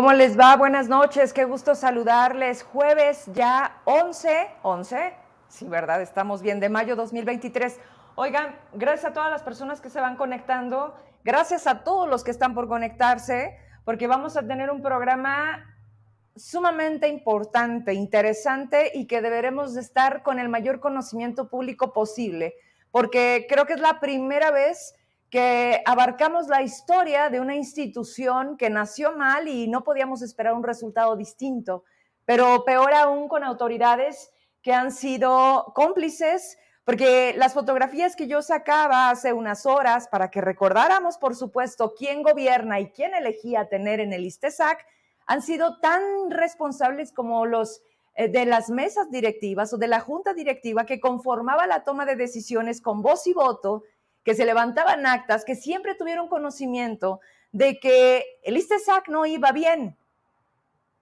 ¿Cómo les va? Buenas noches, qué gusto saludarles. Jueves ya 11, 11, sí, ¿verdad? Estamos bien, de mayo 2023. Oigan, gracias a todas las personas que se van conectando, gracias a todos los que están por conectarse, porque vamos a tener un programa sumamente importante, interesante y que deberemos de estar con el mayor conocimiento público posible, porque creo que es la primera vez que abarcamos la historia de una institución que nació mal y no podíamos esperar un resultado distinto, pero peor aún con autoridades que han sido cómplices, porque las fotografías que yo sacaba hace unas horas para que recordáramos, por supuesto, quién gobierna y quién elegía tener en el ISTESAC, han sido tan responsables como los eh, de las mesas directivas o de la junta directiva que conformaba la toma de decisiones con voz y voto que se levantaban actas, que siempre tuvieron conocimiento de que el ISTESAC no iba bien,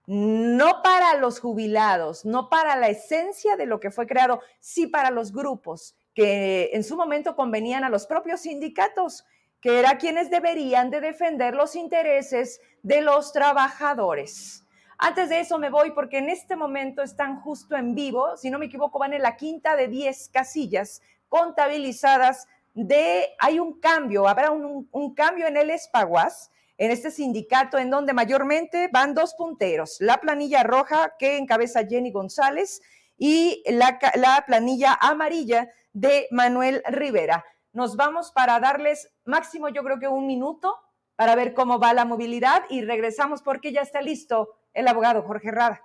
no para los jubilados, no para la esencia de lo que fue creado, sí para los grupos que en su momento convenían a los propios sindicatos, que eran quienes deberían de defender los intereses de los trabajadores. Antes de eso me voy porque en este momento están justo en vivo, si no me equivoco, van en la quinta de 10 casillas contabilizadas de, hay un cambio, habrá un, cambio en el Espaguas, en este sindicato en donde mayormente van dos punteros, la planilla roja que encabeza Jenny González y la, la planilla amarilla de Manuel Rivera. Nos vamos para darles máximo, yo creo que un minuto para ver cómo va la movilidad y regresamos porque ya está listo el abogado Jorge Rada.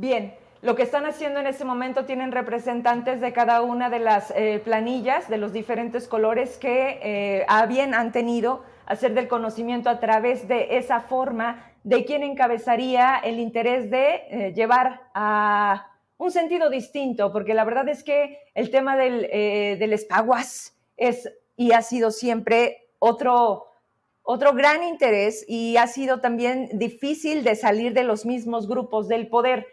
Bien, lo que están haciendo en este momento tienen representantes de cada una de las eh, planillas de los diferentes colores que eh, bien han tenido hacer del conocimiento a través de esa forma de quién encabezaría el interés de eh, llevar a un sentido distinto, porque la verdad es que el tema del, del espaguas es y ha sido siempre otro, otro gran interés y ha sido también difícil de salir de los mismos grupos del poder.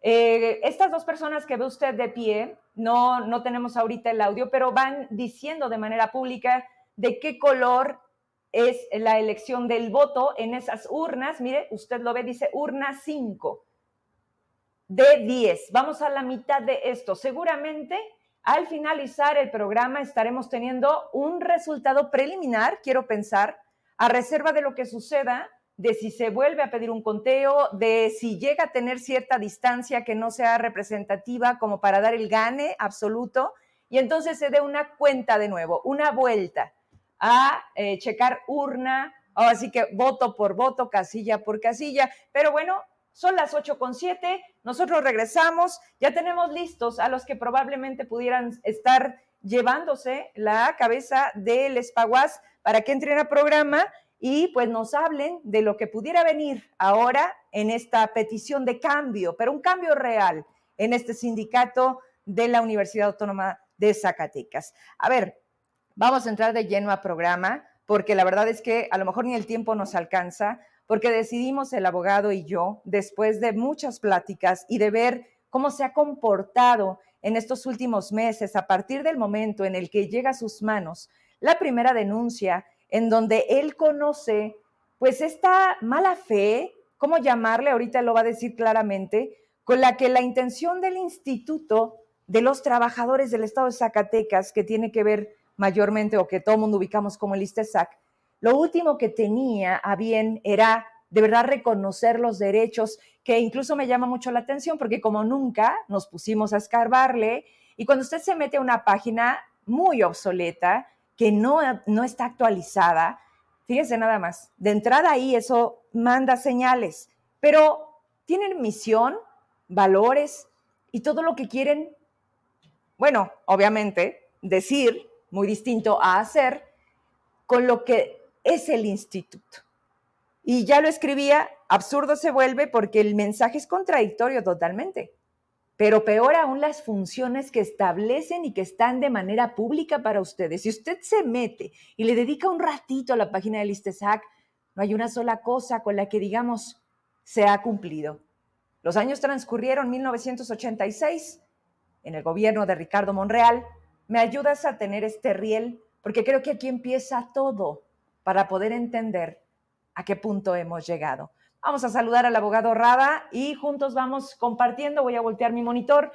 Eh, estas dos personas que ve usted de pie, no, no tenemos ahorita el audio, pero van diciendo de manera pública de qué color es la elección del voto en esas urnas. Mire, usted lo ve, dice urna 5 de 10. Vamos a la mitad de esto. Seguramente al finalizar el programa estaremos teniendo un resultado preliminar, quiero pensar, a reserva de lo que suceda de si se vuelve a pedir un conteo, de si llega a tener cierta distancia que no sea representativa como para dar el gane absoluto, y entonces se dé una cuenta de nuevo, una vuelta a eh, checar urna, así que voto por voto, casilla por casilla, pero bueno, son las 8 con 7, nosotros regresamos, ya tenemos listos a los que probablemente pudieran estar llevándose la cabeza del espaguas para que entren a programa y pues nos hablen de lo que pudiera venir ahora en esta petición de cambio, pero un cambio real en este sindicato de la Universidad Autónoma de Zacatecas. A ver, vamos a entrar de lleno a programa porque la verdad es que a lo mejor ni el tiempo nos alcanza, porque decidimos el abogado y yo, después de muchas pláticas y de ver cómo se ha comportado en estos últimos meses, a partir del momento en el que llega a sus manos la primera denuncia en donde él conoce pues esta mala fe, ¿cómo llamarle? Ahorita lo va a decir claramente, con la que la intención del Instituto de los Trabajadores del Estado de Zacatecas, que tiene que ver mayormente o que todo mundo ubicamos como el ISTESAC, lo último que tenía a bien era de verdad reconocer los derechos, que incluso me llama mucho la atención porque como nunca nos pusimos a escarbarle y cuando usted se mete a una página muy obsoleta, que no, no está actualizada, fíjese nada más, de entrada ahí eso manda señales, pero tienen misión, valores y todo lo que quieren, bueno, obviamente, decir, muy distinto a hacer, con lo que es el instituto. Y ya lo escribía, absurdo se vuelve porque el mensaje es contradictorio totalmente pero peor aún las funciones que establecen y que están de manera pública para ustedes. Si usted se mete y le dedica un ratito a la página del ISTESAC, no hay una sola cosa con la que digamos se ha cumplido. Los años transcurrieron 1986, en el gobierno de Ricardo Monreal, me ayudas a tener este riel, porque creo que aquí empieza todo para poder entender a qué punto hemos llegado. Vamos a saludar al abogado Rada y juntos vamos compartiendo. Voy a voltear mi monitor.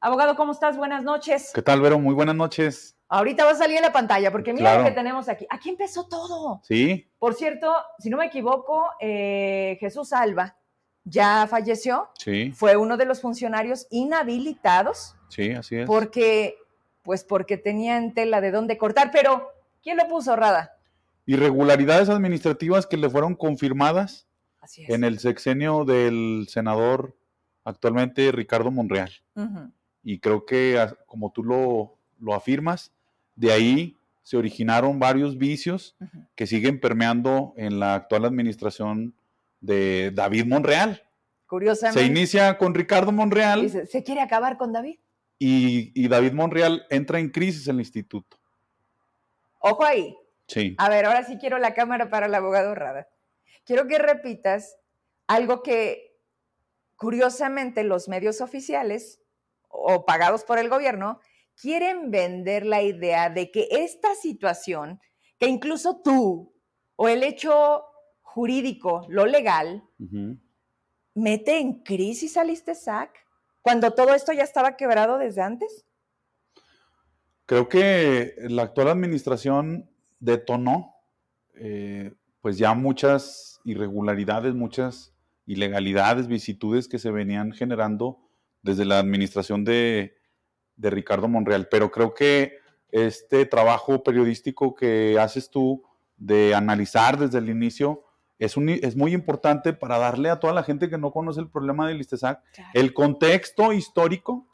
Abogado, ¿cómo estás? Buenas noches. ¿Qué tal, Vero? Muy buenas noches. Ahorita va a salir en la pantalla porque mira lo que tenemos aquí. Aquí empezó todo. Sí. Por cierto, si no me equivoco, eh, Jesús Alba ya falleció. Sí. Fue uno de los funcionarios inhabilitados. Sí, así es. Porque, pues porque tenían tela de dónde cortar. Pero, ¿quién lo puso, Rada? Irregularidades administrativas que le fueron confirmadas en el sexenio del senador actualmente Ricardo Monreal. Y creo que, como tú lo, lo, afirmas, de ahí se originaron varios vicios que siguen permeando en la actual administración de David Monreal. Curiosamente. Se inicia con Ricardo Monreal. Se, se quiere acabar con David. Y, y, David Monreal entra en crisis en el instituto. Ojo ahí. Sí. A ver, ahora sí quiero la cámara para el abogado Rada quiero que repitas algo que curiosamente los medios oficiales o pagados por el gobierno quieren vender la idea de que esta situación, que incluso tú o el hecho jurídico, lo legal, mete en crisis al ISTESAC cuando todo esto ya estaba quebrado desde antes? Creo que la actual administración detonó eh, pues ya muchas irregularidades, muchas ilegalidades, vicitudes que se venían generando desde la administración de, Ricardo Monreal. Pero creo que este trabajo periodístico que haces tú de analizar desde el inicio es, es muy importante para darle a toda la gente que no conoce el problema del ISTESAC el contexto histórico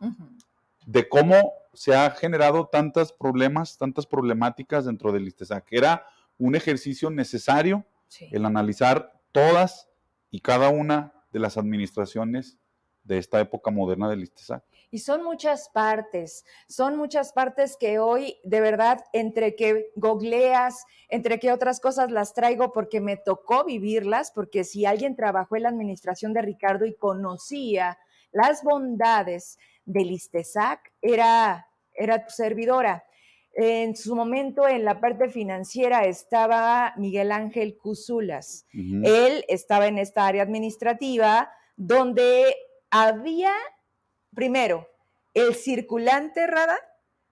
de cómo se ha generado tantos problemas, tantas problemáticas dentro del ISTESAC. Era un ejercicio necesario el analizar todas y cada una de las administraciones de esta época moderna del ISTESAC. Y son muchas partes, son muchas partes que hoy de verdad entre que googleas, entre que otras cosas las traigo porque me tocó vivirlas, porque si alguien trabajó en la administración de Ricardo y conocía las bondades del ISTESAC, era, era tu servidora. En su momento, en la parte financiera, estaba Miguel Ángel Cuzulas. Él estaba en esta área administrativa donde había, primero, el circulante Rada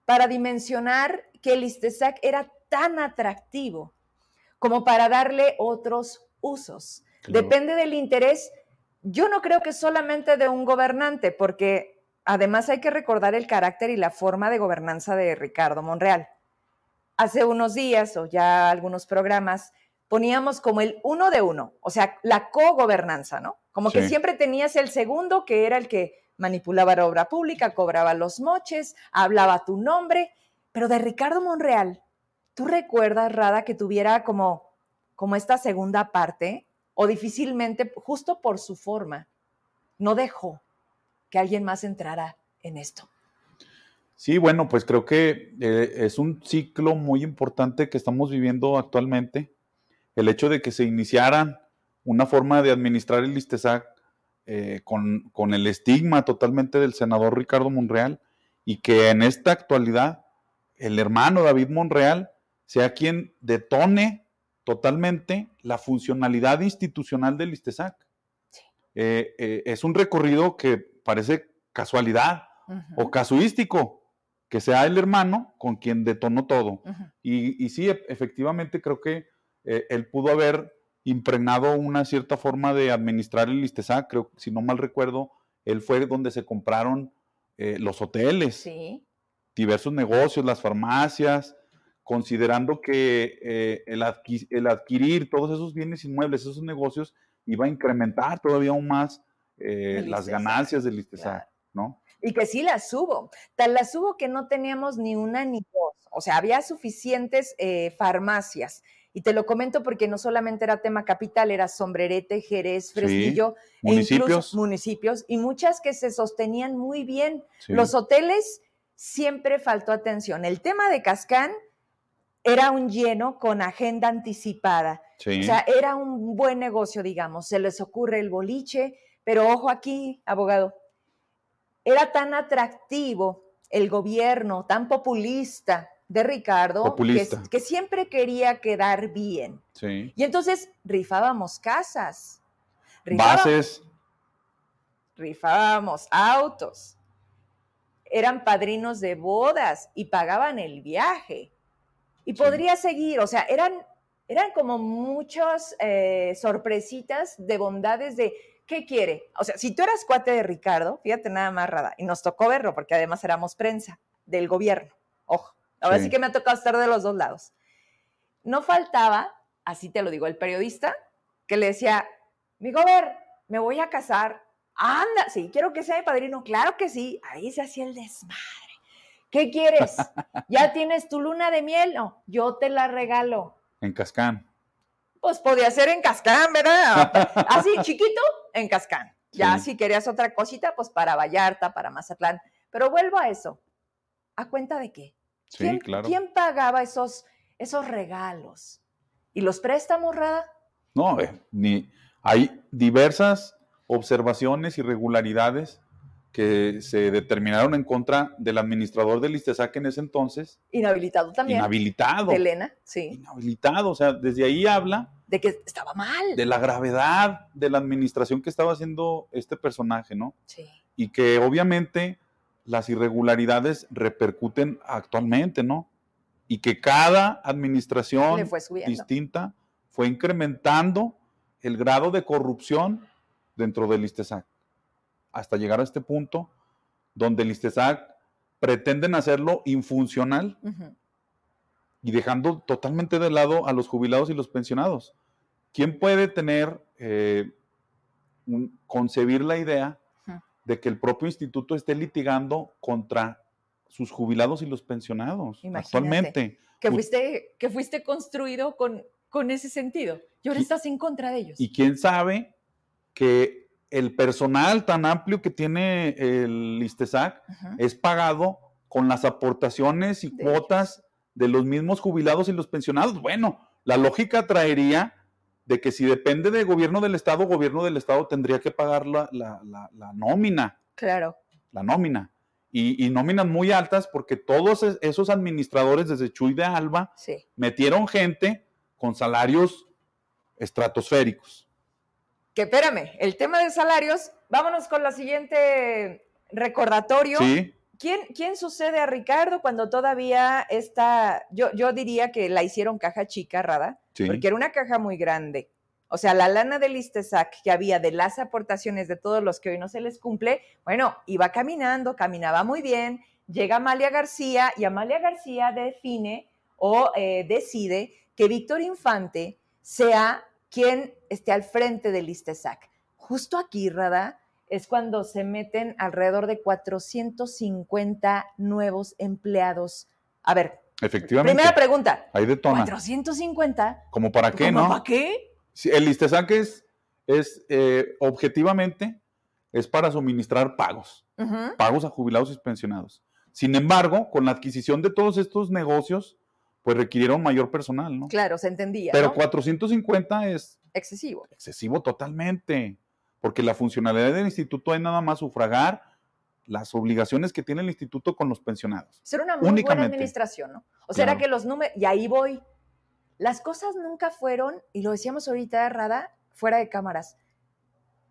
para dimensionar que el ISTESAC era tan atractivo como para darle otros usos. Depende del interés. Yo no creo que solamente de un gobernante, porque Además, hay que recordar el carácter y la forma de gobernanza de Ricardo Monreal. Hace unos días, o ya algunos programas, poníamos como el uno de uno, o sea, la cogobernanza, ¿no? Como que siempre tenías el segundo, que era el que manipulaba la obra pública, cobraba los moches, hablaba tu nombre, pero de Ricardo Monreal, ¿tú recuerdas, Rada, que tuviera como, como esta segunda parte? O difícilmente, justo por su forma, no dejó que alguien más entrara en esto. Sí, bueno, pues creo que eh, es un ciclo muy importante que estamos viviendo actualmente. El hecho de que se iniciara una forma de administrar el ISTESAC eh, con, con, el estigma totalmente del senador Ricardo Monreal y que en esta actualidad el hermano David Monreal sea quien detone totalmente la funcionalidad institucional del ISTESAC. Eh, es un recorrido que parece casualidad o casuístico que sea el hermano con quien detonó todo. y, sí, e, efectivamente creo que eh, él pudo haber impregnado una cierta forma de administrar el ISTESAC. Creo, si no mal recuerdo, él fue donde se compraron eh, los hoteles, diversos negocios, las farmacias, considerando que eh, el, el, adquirir todos esos bienes inmuebles, esos negocios, iba a incrementar todavía aún más eh, las ganancias del ISTESAC, ¿no? Y que sí las hubo. Tal las hubo que no teníamos ni una ni dos. O sea, había suficientes eh, farmacias. Y te lo comento porque no solamente era tema capital, era Sombrerete, Jerez, Fresnillo, e municipios. municipios, y muchas que se sostenían muy bien. Los hoteles siempre faltó atención. El tema de Cascán era un lleno con agenda anticipada. O sea, era un buen negocio, digamos. Se les ocurre el boliche, pero ojo aquí, abogado, era tan atractivo el gobierno tan populista de Ricardo, que- siempre quería quedar bien. Sí. Y entonces rifábamos casas, rifábamos, Bases. rifábamos autos, eran padrinos de bodas y pagaban el viaje. Y Sí. podría seguir, o sea, eran, eran como muchas eh, sorpresitas de bondades de, ¿qué quiere? O sea, si tú eras cuate de Ricardo, fíjate nada más, Rada, y nos tocó verlo, porque además éramos prensa del gobierno, ojo, ahora sí, Sí. que me ha tocado estar de los dos lados. No faltaba, así te lo digo, el periodista, que le decía, mi gober, me voy a casar, anda, sí, quiero que sea mi padrino, claro que sí, ahí se hacía el desmadre. ¿Qué quieres? ¿Ya tienes tu luna de miel? No, yo te la regalo. En Cascán. Pues podía ser en Cascán, ¿verdad? Así, chiquito, en Cascán. Ya Sí. si querías otra cosita, pues para Vallarta, para Mazatlán. Pero vuelvo a eso. ¿A cuenta de qué? Sí, ¿Quién, claro. quién pagaba esos, esos regalos? ¿Y los préstamos, Rada? No, eh, ni hay diversas observaciones, irregularidades que se determinaron en contra del administrador del ISTESAC en ese entonces, Inhabilitado también. inhabilitado. De Elena, sí. Inhabilitado, o sea, desde ahí habla De que estaba mal. de la gravedad de la administración que estaba haciendo este personaje, ¿no? Sí. Y que obviamente las irregularidades repercuten actualmente, ¿no? Y que cada administración fue distinta fue incrementando el grado de corrupción dentro del ISTESAC, hasta llegar a este punto donde el ISTESAC pretenden hacerlo infuncional y dejando totalmente de lado a los jubilados y los pensionados. ¿Quién puede tener, eh, un- concebir la idea de que el propio instituto esté litigando contra sus jubilados y los pensionados Imagínate. actualmente? Que fuiste, que fuiste construido con, con ese sentido. Y ahora Y- estás en contra de ellos. Y quién sabe que el personal tan amplio que tiene el ISTESAC es pagado con las aportaciones y De cuotas de los mismos jubilados y los pensionados. Bueno, la lógica traería de que si depende del gobierno del Estado, gobierno del Estado tendría que pagar la, la- la- la nómina, Claro. la nómina. Y, y nóminas muy altas porque todos es- esos administradores desde Chuy de Alba Sí. metieron gente con salarios estratosféricos. Que espérame, el tema de salarios, vámonos con la siguiente recordatorio. Sí, ¿Quién, quién sucede a Ricardo cuando todavía está, yo, yo diría que la hicieron caja chica, Rada, sí. porque era una caja muy grande. O sea, la lana del ISTESAC que había de las aportaciones de todos los que hoy no se les cumple, bueno, iba caminando, caminaba muy bien, llega Amalia García y Amalia García define o eh, decide que Víctor Infante sea quien esté al frente del ISTESAC. Justo aquí, Rada, es cuando se meten alrededor de 450 nuevos empleados. A ver, Efectivamente. primera pregunta, Ahí detona. 450. ¿Como para qué, ¿Cómo no? ¿Para qué? Sí, el ISTESAC es, es eh, objetivamente, es para suministrar pagos, pagos a jubilados y pensionados. Sin embargo, con la adquisición de todos estos negocios, pues requirieron mayor personal, ¿no? Claro, se entendía. Pero ¿no? 450 es Excesivo. excesivo totalmente, porque la funcionalidad del instituto es nada más sufragar las obligaciones que tiene el instituto con los pensionados. Ser una muy buena administración, ¿no? O sea, era Claro. que los números, y ahí voy. Las cosas nunca fueron, y lo decíamos ahorita, Rada, fuera de cámaras,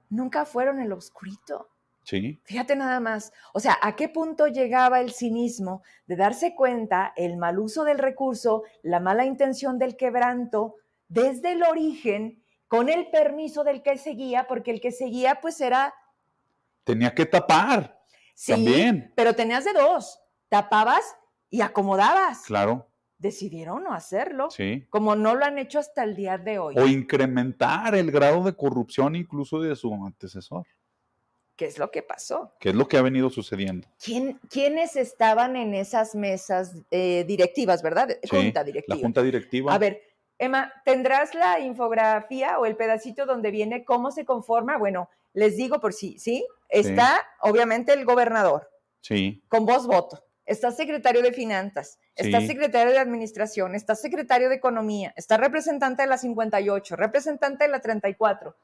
nunca fueron el oscurito. Sí, Fíjate nada más. O sea, ¿a qué punto llegaba el cinismo de darse cuenta el mal uso del recurso, la mala intención del quebranto, desde el origen, con el permiso del que seguía, porque el que seguía, pues era tenía que tapar Sí, también, pero tenías de dos. Tapabas y acomodabas. claro, Decidieron no hacerlo, sí. como no lo han hecho hasta el día de hoy. O incrementar el grado de corrupción incluso de su antecesor, ¿Qué es lo que pasó? que es lo que ha venido sucediendo. ¿Quién, ¿Quiénes estaban en esas mesas eh, directivas, verdad? Sí, Junta directiva. La junta directiva. A ver, Emma, ¿tendrás la infografía o el pedacito donde viene cómo se conforma? Bueno, les digo por sí, ¿sí? Está obviamente el gobernador, Sí, con voz voto. Está secretario de Finanzas, está Sí. secretario de Administración, está secretario de Economía, está representante de la 58, representante de la 34.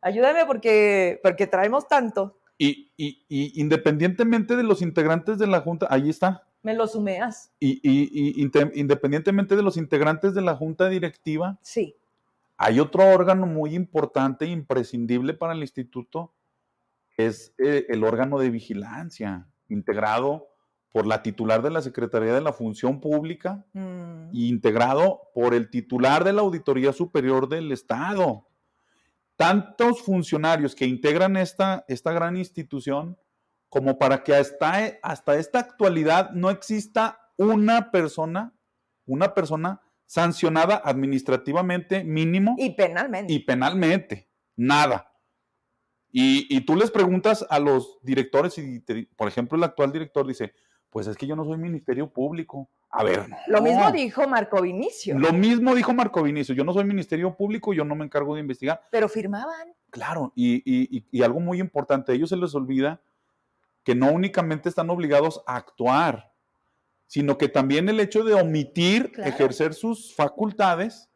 Ayúdame porque, porque traemos tanto. Y, independientemente de los integrantes de la Junta, ahí está. Me lo sumeas. Y, independientemente de los integrantes de la Junta Directiva, sí. hay otro órgano muy importante e imprescindible para el instituto, es eh, el órgano de vigilancia, integrado por la titular de la Secretaría de la Función Pública mm. e integrado por el titular de la Auditoría Superior del Estado tantos funcionarios que integran esta, esta gran institución como para que hasta, hasta esta actualidad no exista una persona, una persona sancionada administrativamente mínimo. Y penalmente. Y penalmente. Nada. Y, tú les preguntas a los directores, y por ejemplo el actual director dice, pues es que yo no soy ministerio público. A ver, Lo mismo dijo Marco Vinicio. Lo mismo dijo Marco Vinicio. Yo no soy ministerio público, yo no me encargo de investigar. Pero firmaban. Claro, y, algo muy importante, a ellos se les olvida que no únicamente están obligados a actuar, sino que también el hecho de omitir ejercer sus facultades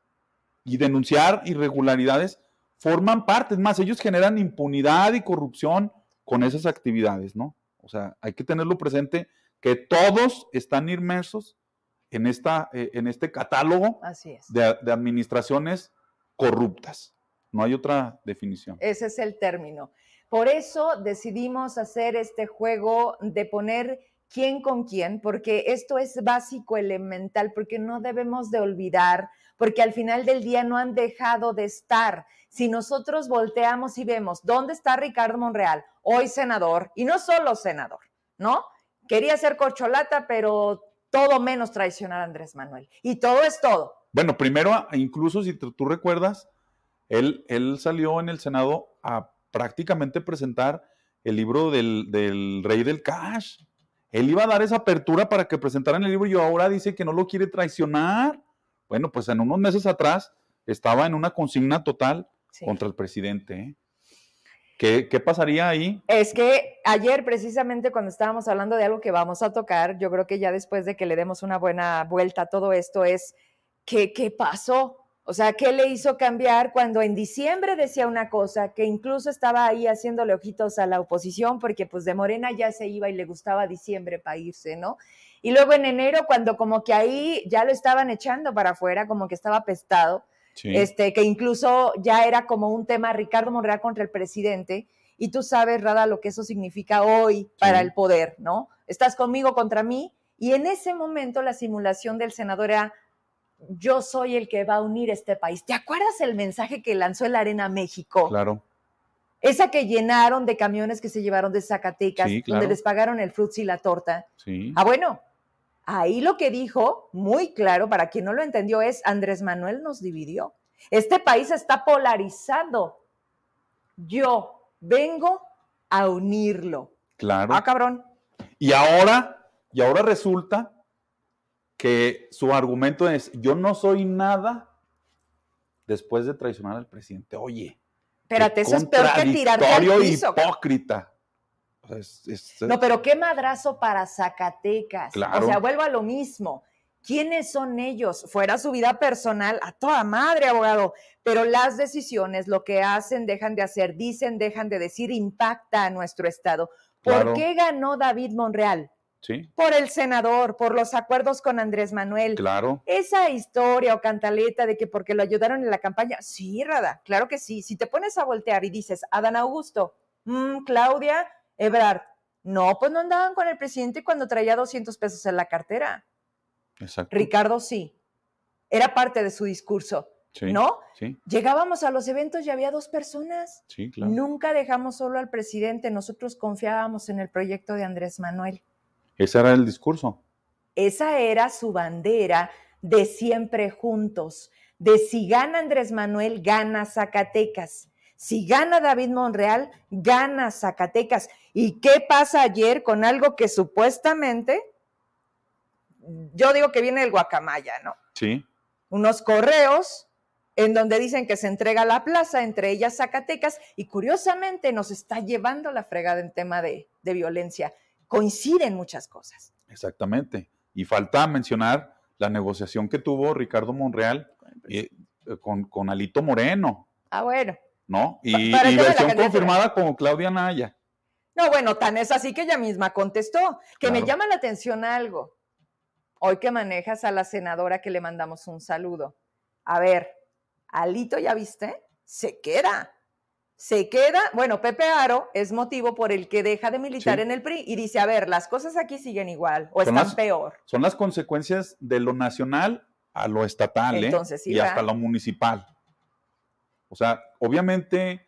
y denunciar irregularidades forman parte. Es más, ellos generan impunidad y corrupción con esas actividades, ¿no? O sea, hay que tenerlo presente que todos están inmersos en, esta, eh, en este catálogo De, administraciones corruptas. No hay otra definición. Ese es el término. Por eso decidimos hacer este juego de poner quién con quién, porque esto es básico, elemental, porque no debemos de olvidar, porque al final del día no han dejado de estar. Si nosotros volteamos y vemos dónde está Ricardo Monreal, hoy senador, y no solo senador, ¿no? Quería ser corcholata, pero todo menos traicionar a Andrés Manuel. Y todo es todo. Bueno, primero, incluso si tú recuerdas, él, él salió en el Senado a prácticamente presentar el libro del, del, rey del cash. Él iba a dar esa apertura para que presentaran el libro y ahora dice que no lo quiere traicionar. Bueno, pues en unos meses atrás estaba en una consigna total contra el presidente. ¿eh? ¿Qué, pasaría ahí? Es que ayer precisamente cuando estábamos hablando de algo que vamos a tocar, yo creo que ya después de que le demos una buena vuelta a todo esto es, ¿qué, qué pasó? O sea, ¿qué le hizo cambiar cuando en diciembre decía una cosa, que incluso estaba ahí haciéndole ojitos a la oposición, porque pues de Morena ya se iba y le gustaba diciembre para irse, ¿no? Y luego en enero, cuando como que ahí ya lo estaban echando para afuera, como que estaba pestado, este, que incluso ya era como un tema Ricardo Monreal contra el presidente, y tú sabes, Rada, lo que eso significa hoy para el poder, ¿no? Estás conmigo contra mí, y en ese momento la simulación del senador era, yo soy el que va a unir este país. ¿Te acuerdas el mensaje que lanzó el Arena México? Claro. Esa que llenaron de camiones que se llevaron de Zacatecas, donde les pagaron el fruits y la torta. Sí. Ah, bueno, Ahí lo que dijo, muy claro, para quien no lo entendió, es Andrés Manuel nos dividió. Este país está polarizado. Yo vengo a unirlo. Claro. Ah, cabrón. Y ahora, y ahora resulta que su argumento es, yo no soy nada después de traicionar al presidente. Oye. Espérate, eso es peor que tirarte al piso. hipócrita. No, pero qué madrazo para Zacatecas. O sea, vuelvo a lo mismo. ¿Quiénes son ellos? Fuera su vida personal, a toda madre, abogado. Pero las decisiones, lo que hacen, dejan de hacer, dicen, dejan de decir, impacta a nuestro Estado. ¿Por qué ganó David Monreal? Sí. Por el senador, por los acuerdos con Andrés Manuel. Claro. Esa historia o cantaleta de que porque lo ayudaron en la campaña, sí, Rada, claro que sí. Si te pones a voltear y dices, Adán Augusto, mm, Claudia, Ebrard, no, pues no andaban con el presidente cuando traía 200 pesos en la cartera. Exacto. Ricardo sí. Era parte de su discurso. ¿No? Sí. Llegábamos a los eventos y había dos personas. Sí, claro. Nunca dejamos solo al presidente, nosotros confiábamos en el proyecto de Andrés Manuel. Ese era el discurso. Esa era su bandera de siempre juntos, de si gana Andrés Manuel, gana Zacatecas. Si gana David Monreal, gana Zacatecas. ¿Y qué pasa ayer con algo que supuestamente, yo digo que viene del guacamaya, ¿no? Sí. Unos correos en donde dicen que se entrega la plaza, entre ellas Zacatecas, y curiosamente nos está llevando la fregada en tema de, violencia. Coinciden muchas cosas. Exactamente. Y falta mencionar la negociación que tuvo Ricardo Monreal eh, con, con Alito Moreno. Ah, bueno. ¿No? Y, versión confirmada como Claudia Naya. No, bueno, tan es así que ella misma contestó, que me llama la atención algo. Hoy que manejas a la senadora que le mandamos un saludo. A ver, Alito, ¿ya viste? Se queda. Se queda, bueno, Pepe Aro es motivo por el que deja de militar en el PRI y dice, a ver, las cosas aquí siguen igual o están peor. Son las consecuencias de lo nacional a lo estatal ¿eh? y hasta lo municipal. O sea, obviamente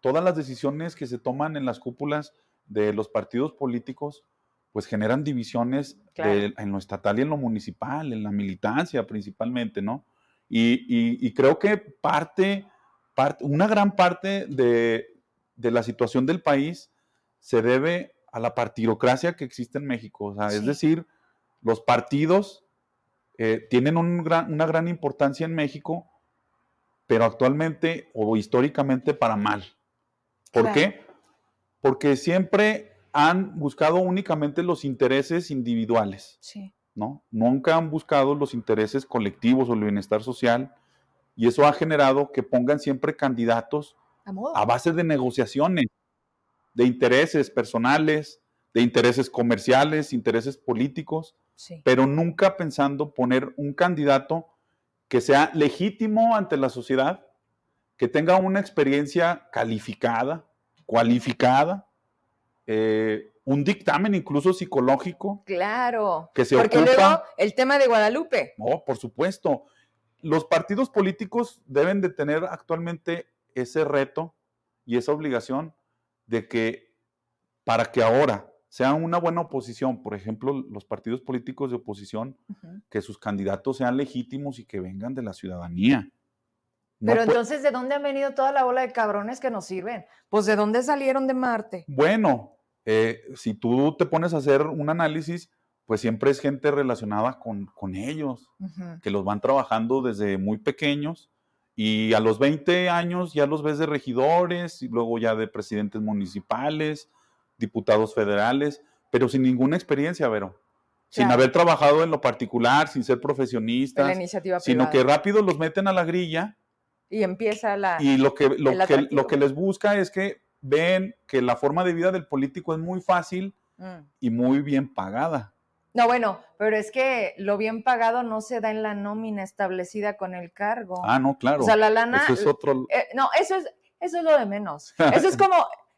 todas las decisiones que se toman en las cúpulas de los partidos políticos, pues generan divisiones en lo estatal y en lo municipal, en la militancia principalmente, ¿no? Y, creo que parte, parte, una gran parte de, la situación del país se debe a la partidocracia que existe en México. O sea, es decir, los partidos eh, tienen una gran importancia en México, pero actualmente o históricamente para mal. ¿Por qué? Porque siempre han buscado únicamente los intereses individuales. Sí. ¿no? Nunca han buscado los intereses colectivos o el bienestar social y eso ha generado que pongan siempre candidatos a, base de negociaciones, de intereses personales, de intereses comerciales, intereses políticos, pero nunca pensando poner un candidato que sea legítimo ante la sociedad, que tenga una experiencia calificada, cualificada, eh, un dictamen incluso psicológico. Claro. Que se Porque luego el tema de Guadalupe. No, por supuesto. Los partidos políticos deben de tener actualmente ese reto y esa obligación de que para que ahora sean una buena oposición, por ejemplo, los partidos políticos de oposición, que sus candidatos sean legítimos y que vengan de la ciudadanía. Pero entonces, ¿de dónde han venido toda la bola de cabrones que nos sirven? Pues de dónde salieron de Marte. Bueno, eh, si tú te pones a hacer un análisis, pues siempre es gente relacionada con, ellos, que los van trabajando desde muy pequeños y a los 20 años ya los ves de regidores y luego ya de presidentes municipales, diputados federales, pero sin ninguna experiencia, Vero. Sin haber trabajado en lo particular, sin ser profesionistas, sino que rápido los meten a la grilla. Y empieza la... Y lo que, lo, que, lo que les busca es que ven que la forma de vida del político es muy fácil mm. y muy bien pagada. No, bueno, pero es que lo bien pagado no se da en la nómina establecida con el cargo. Ah, no, claro. O sea, la lana. Eso es otro. Eh, no, eso es, eso es lo de menos. Eso es como,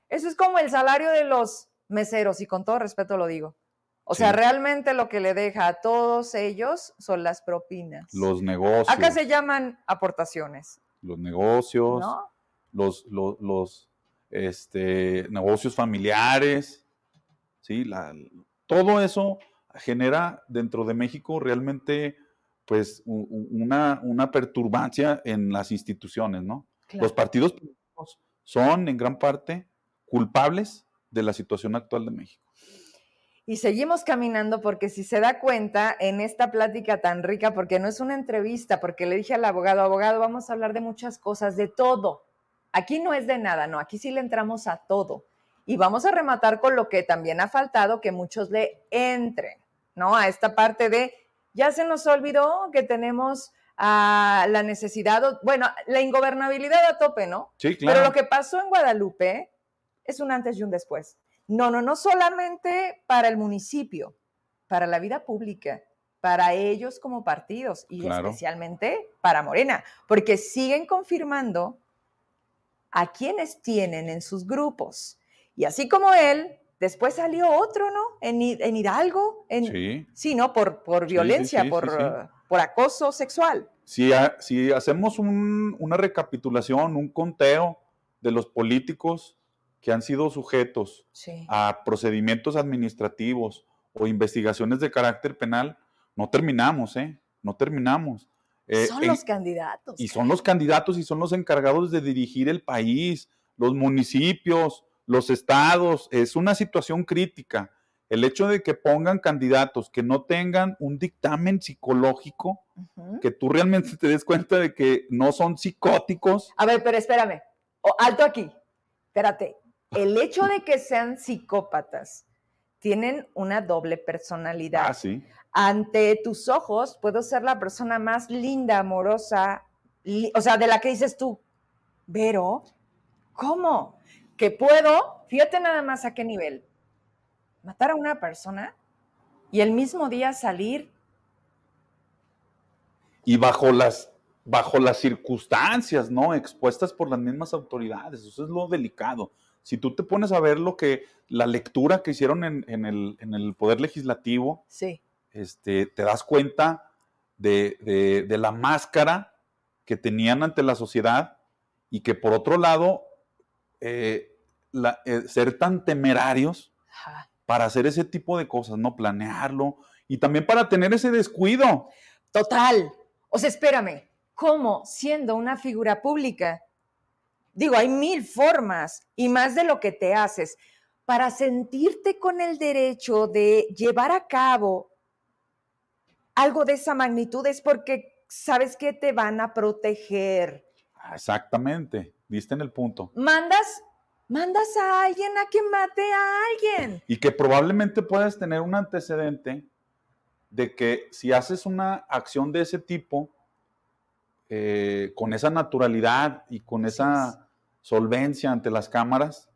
eso es como el salario de los meseros, y con todo respeto lo digo. O sea, realmente lo que le deja a todos ellos son las propinas. Los negocios. Acá se llaman aportaciones. Los negocios. ¿No? Los, los, los, este, negocios familiares, ¿sí? La, todo eso genera dentro de México realmente pues una, una perturbancia en las instituciones, ¿no? Los partidos políticos son en gran parte culpables de la situación actual de México. Y seguimos caminando porque si se da cuenta en esta plática tan rica, porque no es una entrevista, porque le dije al abogado, abogado, vamos a hablar de muchas cosas, de todo, Aquí no es de nada, no, aquí sí le entramos a todo. Y vamos a rematar con lo que también ha faltado, que muchos le entren, ¿no? A esta parte de, ya se nos olvidó que tenemos a la necesidad, bueno, la ingobernabilidad a tope, ¿no? Sí, claro. Pero lo que pasó en Guadalupe es un antes y un después. No, no, no solamente para el municipio, para la vida pública, para ellos como partidos y especialmente para Morena, porque siguen confirmando a quienes tienen en sus grupos. Y así como él, después salió otro, ¿no? En, Hidalgo, en, sí. sí, ¿no? Por, por violencia, por, por, acoso sexual. Si, si hacemos una recapitulación, un conteo de los políticos que han sido sujetos a procedimientos administrativos o investigaciones de carácter penal, no terminamos, ¿eh? No terminamos. Eh, son los candidatos. Y son los candidatos y son los encargados de dirigir el país, los municipios, los estados. Es una situación crítica. El hecho de que pongan candidatos que no tengan un dictamen psicológico, que tú realmente te des cuenta de que no son psicóticos. A ver, pero espérame. alto aquí. Espérate. El hecho de que sean psicópatas tienen una doble personalidad. Ah, sí ante tus ojos puedo ser la persona más linda, amorosa, o sea, de la que dices tú, pero, ¿cómo? que puedo, fíjate nada más a qué nivel, matar a una persona y el mismo día salir. Y bajo las, bajo las circunstancias, ¿no? Expuestas por las mismas autoridades. Eso es lo delicado. Si tú te pones a ver lo que, la lectura que hicieron en, el, en el, Poder Legislativo, sí. este, te das cuenta de, de, la máscara que tenían ante la sociedad y que por otro lado, eh, eh, ser tan temerarios para hacer ese tipo de cosas, no planearlo y también para tener ese descuido. Total. O sea, espérame, ¿cómo siendo una figura pública? Digo, hay mil formas y más de lo que te haces para sentirte con el derecho de llevar a cabo algo de esa magnitud es porque sabes que te van a proteger. Exactamente, viste en el punto. Mandas mandas a alguien a que mate a alguien. Y que probablemente puedas tener un antecedente de que si haces una acción de ese tipo, eh, con esa naturalidad y con esa solvencia ante las cámaras,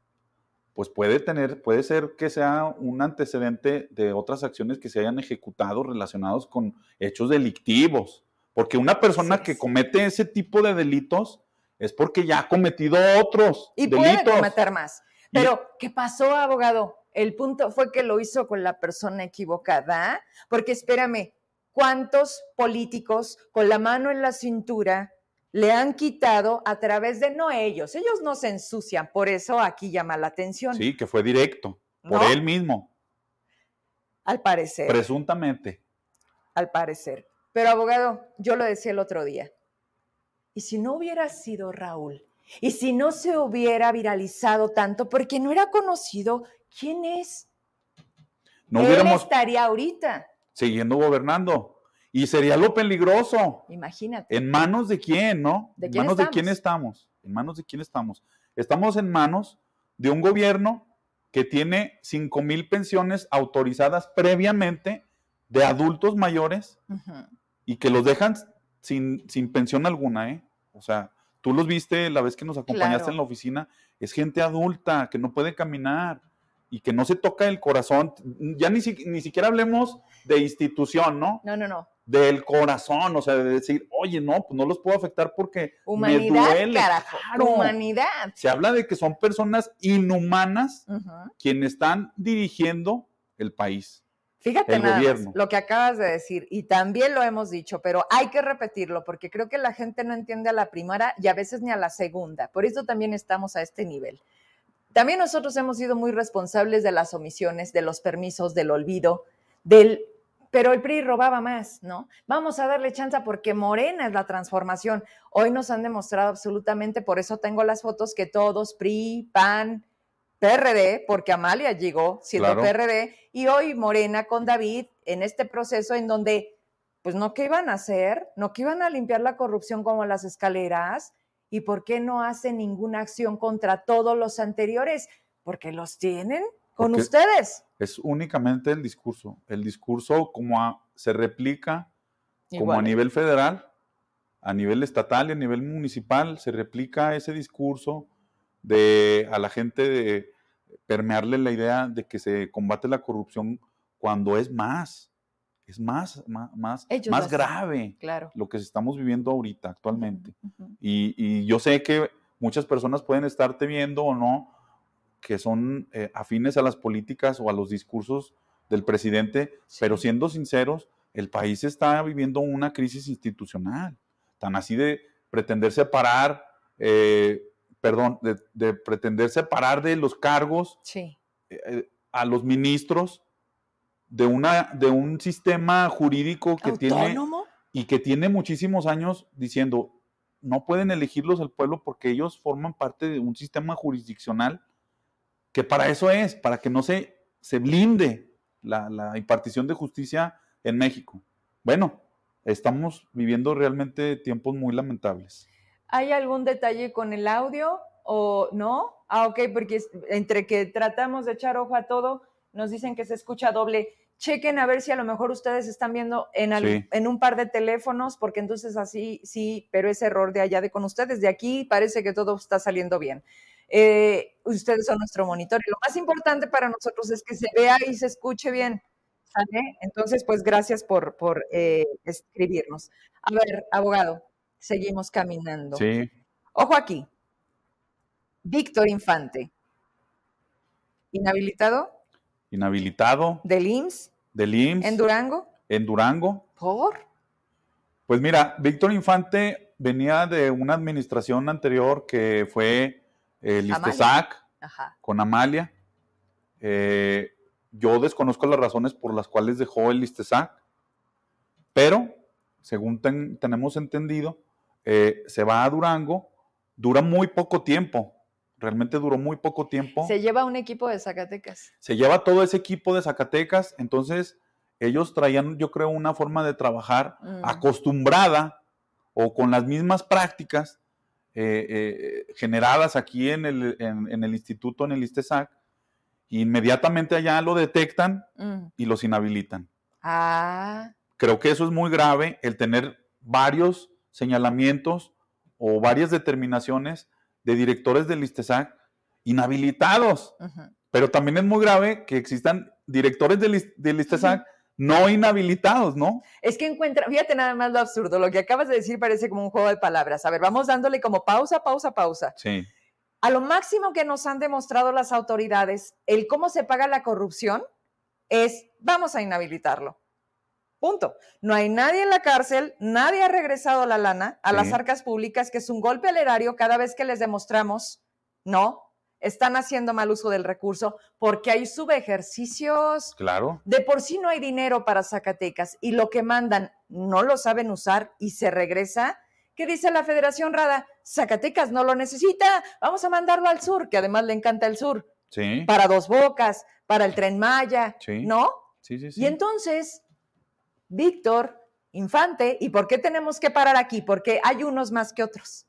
pues puede tener, puede ser que sea un antecedente de otras acciones que se hayan ejecutado relacionados con hechos delictivos. Porque una persona que comete ese tipo de delitos, es porque ya ha cometido otros y puede cometer más. Pero, ¿qué pasó, abogado? El punto fue que lo hizo con la persona equivocada, porque espérame, ¿cuántos políticos con la mano en la cintura le han quitado a través de no ellos? Ellos no se ensucian, por eso aquí llama la atención. Sí, que fue directo, por él mismo. Al parecer. Presuntamente. Al parecer. Pero abogado, yo lo decía el otro día, ¿Y si no hubiera sido Raúl? ¿Y si no se hubiera viralizado tanto porque no era conocido quién es? No Él estaría ahorita. Siguiendo gobernando. Y sería lo peligroso. Imagínate. ¿En manos de quién, no? ¿De quién ¿En manos de quién estamos? ¿En manos de quién estamos? Estamos en manos de un gobierno que tiene 5 mil pensiones autorizadas previamente de adultos mayores y que los dejan sin, sin pensión alguna, ¿eh? O sea, tú los viste la vez que nos acompañaste en la oficina, es gente adulta que no puede caminar y que no se toca el corazón. Ya ni, ni siquiera hablemos de institución, ¿no? No, no, no. Del corazón, o sea, de decir, oye, no, pues no los puedo afectar porque Humanidad, me duele. Carajo. Humanidad. Se habla de que son personas inhumanas quienes están dirigiendo el país. Fíjate nada lo que acabas de decir, y también lo hemos dicho, pero hay que repetirlo porque creo que la gente no entiende a la primera y a veces ni a la segunda. Por eso también estamos a este nivel. También nosotros hemos sido muy responsables de las omisiones, de los permisos, del olvido, del pero el PRI robaba más, ¿no? Vamos a darle chance porque Morena es la transformación. Hoy nos han demostrado absolutamente, por eso tengo las fotos, que todos, PRI, PAN, PRD, porque Amalia llegó siendo PRD, y hoy Morena con David en este proceso en donde, pues no qué iban a hacer, no que iban a limpiar la corrupción como las escaleras, y por qué no hacen ninguna acción contra todos los anteriores, porque los tienen con ustedes. Es únicamente el discurso, el discurso como se replica como a nivel federal, a nivel estatal y a nivel municipal, se replica ese discurso de a la gente de permearle la idea de que se combate la corrupción cuando es más, es más, más, más, grave claro. lo que estamos viviendo ahorita, actualmente. y, yo sé que muchas personas pueden estarte viendo o no que son eh, afines a las políticas o a los discursos del presidente, pero siendo sinceros, el país está viviendo una crisis institucional, tan así de pretender separar eh, perdón, de, pretender separar de los cargos eh, eh, a los ministros de, una, de un sistema jurídico que tiene y que tiene muchísimos años diciendo no pueden elegirlos el pueblo porque ellos forman parte de un sistema jurisdiccional que para eso es, para que no se, se blinde la, la impartición de justicia en México. Bueno, estamos viviendo realmente tiempos muy lamentables. ¿Hay algún detalle con el audio o no? Ah, ok, porque entre que tratamos de echar ojo a todo, nos dicen que se escucha doble. Chequen a ver si a lo mejor ustedes están viendo en, en un par de teléfonos, porque entonces así sí, pero es error de allá de con ustedes. De aquí parece que todo está saliendo bien. Eh, ustedes son nuestro monitor y lo más importante para nosotros es que se vea y se escuche bien. ¿Sale? Entonces, pues gracias por, por eh, escribirnos. A ver, abogado, seguimos caminando. Sí. Ojo aquí. Víctor Infante. ¿Inhabilitado? Inhabilitado. ¿Del IMSS? Del IMSS. ¿En Durango? En Durango. ¿Por? Pues mira, Víctor Infante venía de una administración anterior que fue el ISTESAC con Amalia. Eh, yo desconozco las razones por las cuales dejó el ISTESAC, pero según tenemos entendido, eh, se va a Durango, dura muy poco tiempo, realmente duró muy poco tiempo. Se lleva un equipo de Zacatecas. Se lleva todo ese equipo de Zacatecas, entonces ellos traían, yo creo, una forma de trabajar mm. acostumbrada o con las mismas prácticas eh, eh, generadas aquí en el, en, el, instituto, en el ISTESAC, inmediatamente allá lo detectan mm. y los inhabilitan. Ah. Creo que eso es muy grave, el tener varios señalamientos o varias determinaciones de directores del ISTESAC inhabilitados. Pero también es muy grave que existan directores del, del ISTESAC no inhabilitados, ¿no? Es que encuentra, fíjate nada más lo absurdo, lo que acabas de decir parece como un juego de palabras. A ver, vamos dándole como pausa, pausa, pausa. Sí. A lo máximo que nos han demostrado las autoridades, el cómo se paga la corrupción es, vamos a inhabilitarlo. Punto. No hay nadie en la cárcel, nadie ha regresado la lana a las arcas públicas, que es un golpe al erario cada vez que les demostramos, no, están haciendo mal uso del recurso porque hay subejercicios. Claro. De por sí no hay dinero para Zacatecas y lo que mandan no lo saben usar y se regresa. ¿Qué dice la Federación Rada? Zacatecas no lo necesita, vamos a mandarlo al sur, que además le encanta el sur. Sí. Para Dos Bocas, para el Tren Maya, sí. ¿no? Sí, sí, sí. Y entonces Víctor, Infante, ¿y por qué tenemos que parar aquí? Porque hay unos más que otros.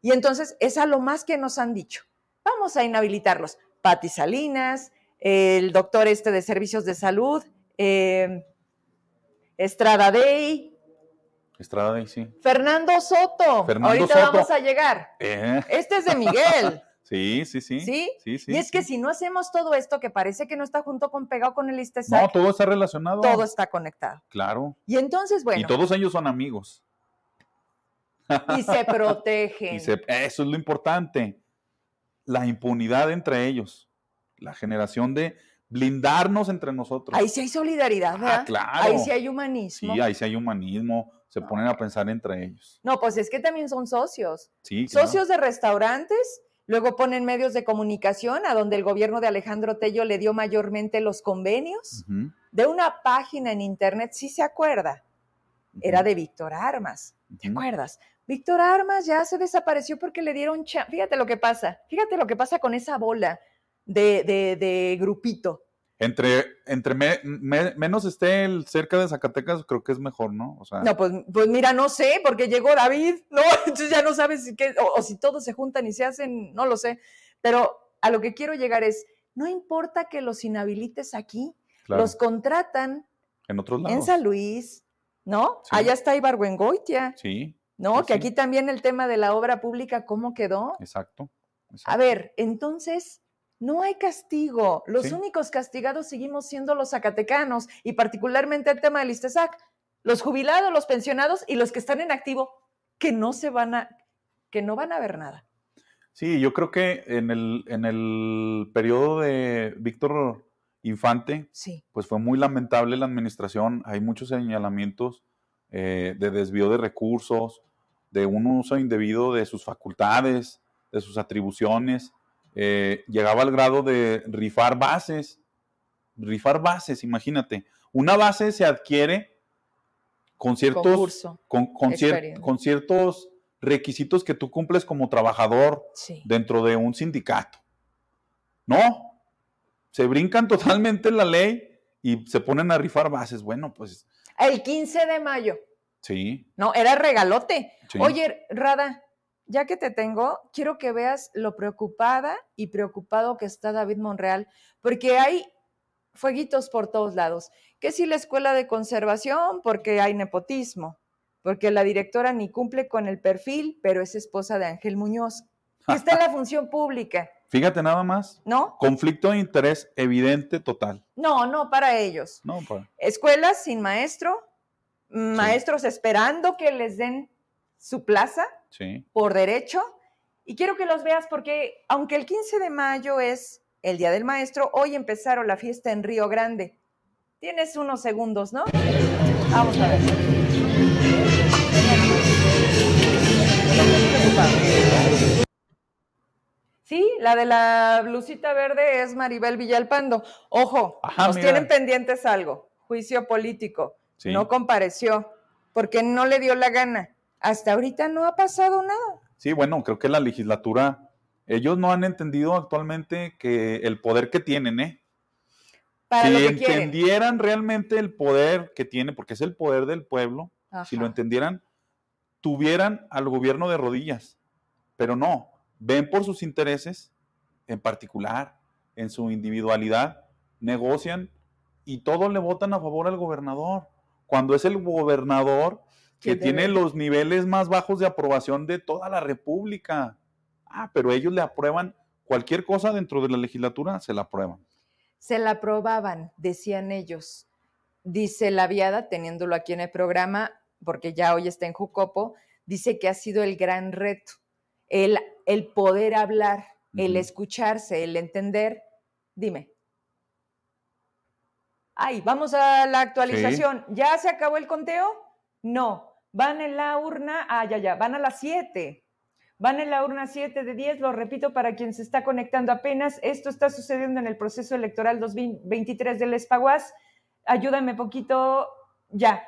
Y entonces es a lo más que nos han dicho. Vamos a inhabilitarlos. Pati Salinas, el doctor este de servicios de salud, eh, Estrada Day. Estrada Day, sí. Fernando Soto. Fernando Ahorita vamos a llegar. Eh. Este es de Miguel. Sí, sí, sí. ¿Sí? Sí, sí. Y es que si no hacemos todo esto que parece que no está junto con pegado con el ISTESAC. No, todo está relacionado. Todo está conectado. Claro. Y entonces, bueno. Y todos ellos son amigos. Y se protegen. eso es lo importante. La impunidad entre ellos. La generación de blindarnos entre nosotros. Ahí sí hay solidaridad, ah, ¿verdad? claro. Ahí sí hay humanismo. Sí, ahí sí hay humanismo. Se ponen a pensar entre ellos. No, pues es que también son socios. Sí. Socios de restaurantes Luego ponen medios de comunicación, a donde el gobierno de Alejandro Tello le dio mayormente los convenios de una página en internet, si se acuerda, era de Víctor Armas. ¿Te acuerdas? Víctor Armas ya se desapareció porque le dieron... Fíjate lo que pasa, fíjate lo que pasa con esa bola de, de, de grupito. Entre, entre menos esté el cerca de Zacatecas, creo que es mejor, ¿no? O sea, no, pues, pues mira, no sé, porque llegó David, ¿no? Entonces ya no sabes si qué, o, si todos se juntan y se hacen, no lo sé. Pero a lo que quiero llegar es, no importa que los inhabilites aquí, los contratan en otros lados. En San Luis, ¿no? Allá está Ibargüengoitia. Sí. ¿No? que aquí también el tema de la obra pública, ¿cómo quedó? exacto. A ver, entonces no hay castigo. Los únicos castigados seguimos siendo los zacatecanos y particularmente el tema del ISTESAC. Los jubilados, los pensionados y los que están en activo, que no se van a, que no van a ver nada. Sí, yo creo que en el, en el periodo de Víctor Infante, sí. pues fue muy lamentable la administración. Hay muchos señalamientos eh, de desvío de recursos, de un uso indebido de sus facultades, de sus atribuciones. Eh, llegaba al grado de rifar bases. Rifar bases, imagínate. Una base se adquiere con ciertos, con, con, ciertos requisitos que tú cumples como trabajador dentro de un sindicato. No, se brincan totalmente la ley y se ponen a rifar bases. Bueno, pues... El 15 de mayo. Sí. No, era regalote. Oye, Rada, ya que te tengo, quiero que veas lo preocupada y preocupado que está David Monreal, porque hay fueguitos por todos lados. Que si la escuela de conservación, porque hay nepotismo, porque la directora ni cumple con el perfil, pero es esposa de Ángel Muñoz, que está en la función pública. Fíjate nada más. ¿No? Conflicto de interés evidente total. No, no para ellos. No, para. Escuelas sin maestro, maestros esperando que les den su plaza Sí. por derecho. Y quiero que los veas porque aunque el 15 de mayo es el Día del Maestro, hoy empezaron la fiesta en Río Grande. Tienes unos segundos, ¿no? Vamos a ver. Sí, la de la blusita verde es Maribel Villalpando. Ojo, Ajá, nos mira. tienen pendientes algo. Juicio político. Sí. No compareció porque no le dio la gana. Hasta ahorita no ha pasado nada. Sí, bueno, creo que la legislatura, ellos no han entendido actualmente que el poder que tienen, ¿eh? Para si lo que quieren. entendieran realmente el poder que tiene, porque es el poder del pueblo, si lo entendieran, tuvieran al gobierno de rodillas. Pero no, ven por sus intereses en particular, en su individualidad, negocian y todos le votan a favor al gobernador. Cuando es el gobernador que ¿Quién tiene debe? los niveles más bajos de aprobación de toda la República. Ah, pero ellos le aprueban cualquier cosa dentro de la legislatura, se la aprueban. Se la aprobaban, decían ellos. Dice la viada, teniéndolo aquí en el programa, porque ya hoy está en Jucopo, dice que ha sido el gran reto, el, el poder hablar, el escucharse, el entender. Dime. Ay, vamos a la actualización. ¿Ya se acabó el conteo? No. Van en la urna, ah, ya, ya, van a las 7. Van en la urna 7 de 10, lo repito para quien se está conectando apenas. Esto está sucediendo en el proceso electoral 2023 del Espaguas. Ayúdame poquito, ya.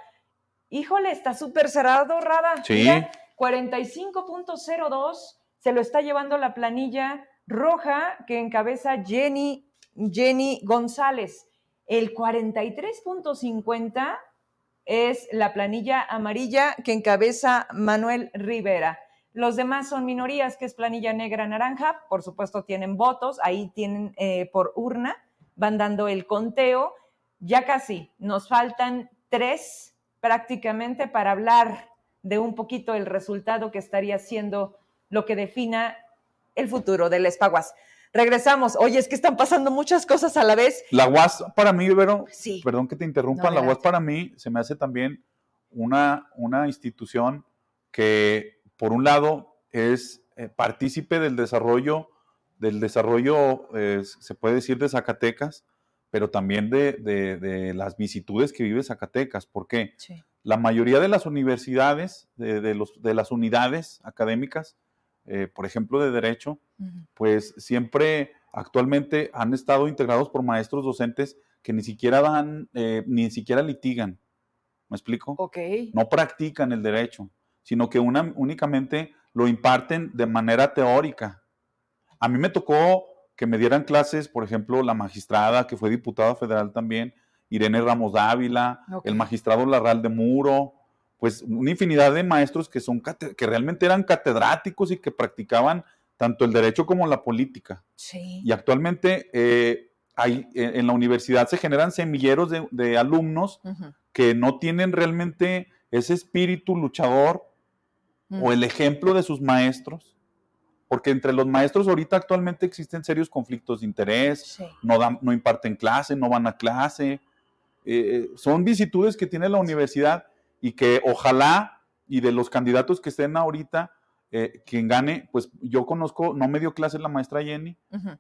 Híjole, está súper cerrado, Rada. Sí. Mira, 45.02 se lo está llevando la planilla roja que encabeza Jenny, Jenny González. El 43.50 es la planilla amarilla que encabeza Manuel Rivera. Los demás son minorías, que es planilla negra naranja. Por supuesto, tienen votos. Ahí tienen eh, por urna. Van dando el conteo. Ya casi. Nos faltan tres prácticamente para hablar de un poquito el resultado que estaría siendo lo que defina el futuro del Espaguas. Regresamos. Oye, es que están pasando muchas cosas a la vez. La UAS para mí, Vero, Sí. perdón que te interrumpa, No, la UAS para mí se me hace también una, una institución que, por un lado, es eh, partícipe del desarrollo, del desarrollo, eh, se puede decir, de Zacatecas, pero también de, de- de las vicitudes que vive Zacatecas. ¿Por qué? Sí. La mayoría de las universidades, de, de los, de las unidades académicas, eh, por ejemplo, de Derecho, pues siempre actualmente han estado integrados por maestros docentes que ni siquiera dan, eh, ni siquiera litigan. ¿Me explico? Ok. No practican el derecho, sino que una- únicamente lo imparten de manera teórica. A mí me tocó que me dieran clases, por ejemplo, la magistrada, que fue diputada federal también, Irene Ramos Dávila, el magistrado Larral de Muro, pues una infinidad de maestros que, son, que realmente eran catedráticos y que practicaban tanto el derecho como la política. Sí. Y actualmente eh, hay, en en la universidad se generan semilleros de, de alumnos que no tienen realmente ese espíritu luchador o el ejemplo de sus maestros, porque entre los maestros ahorita actualmente existen serios conflictos de interés, Sí. no, dan, no imparten clase, no van a clase. Eh, son vicitudes que tiene la universidad y que ojalá, y de los candidatos que estén ahorita, eh, quien gane, pues yo conozco, no me dio clase la maestra Jenny,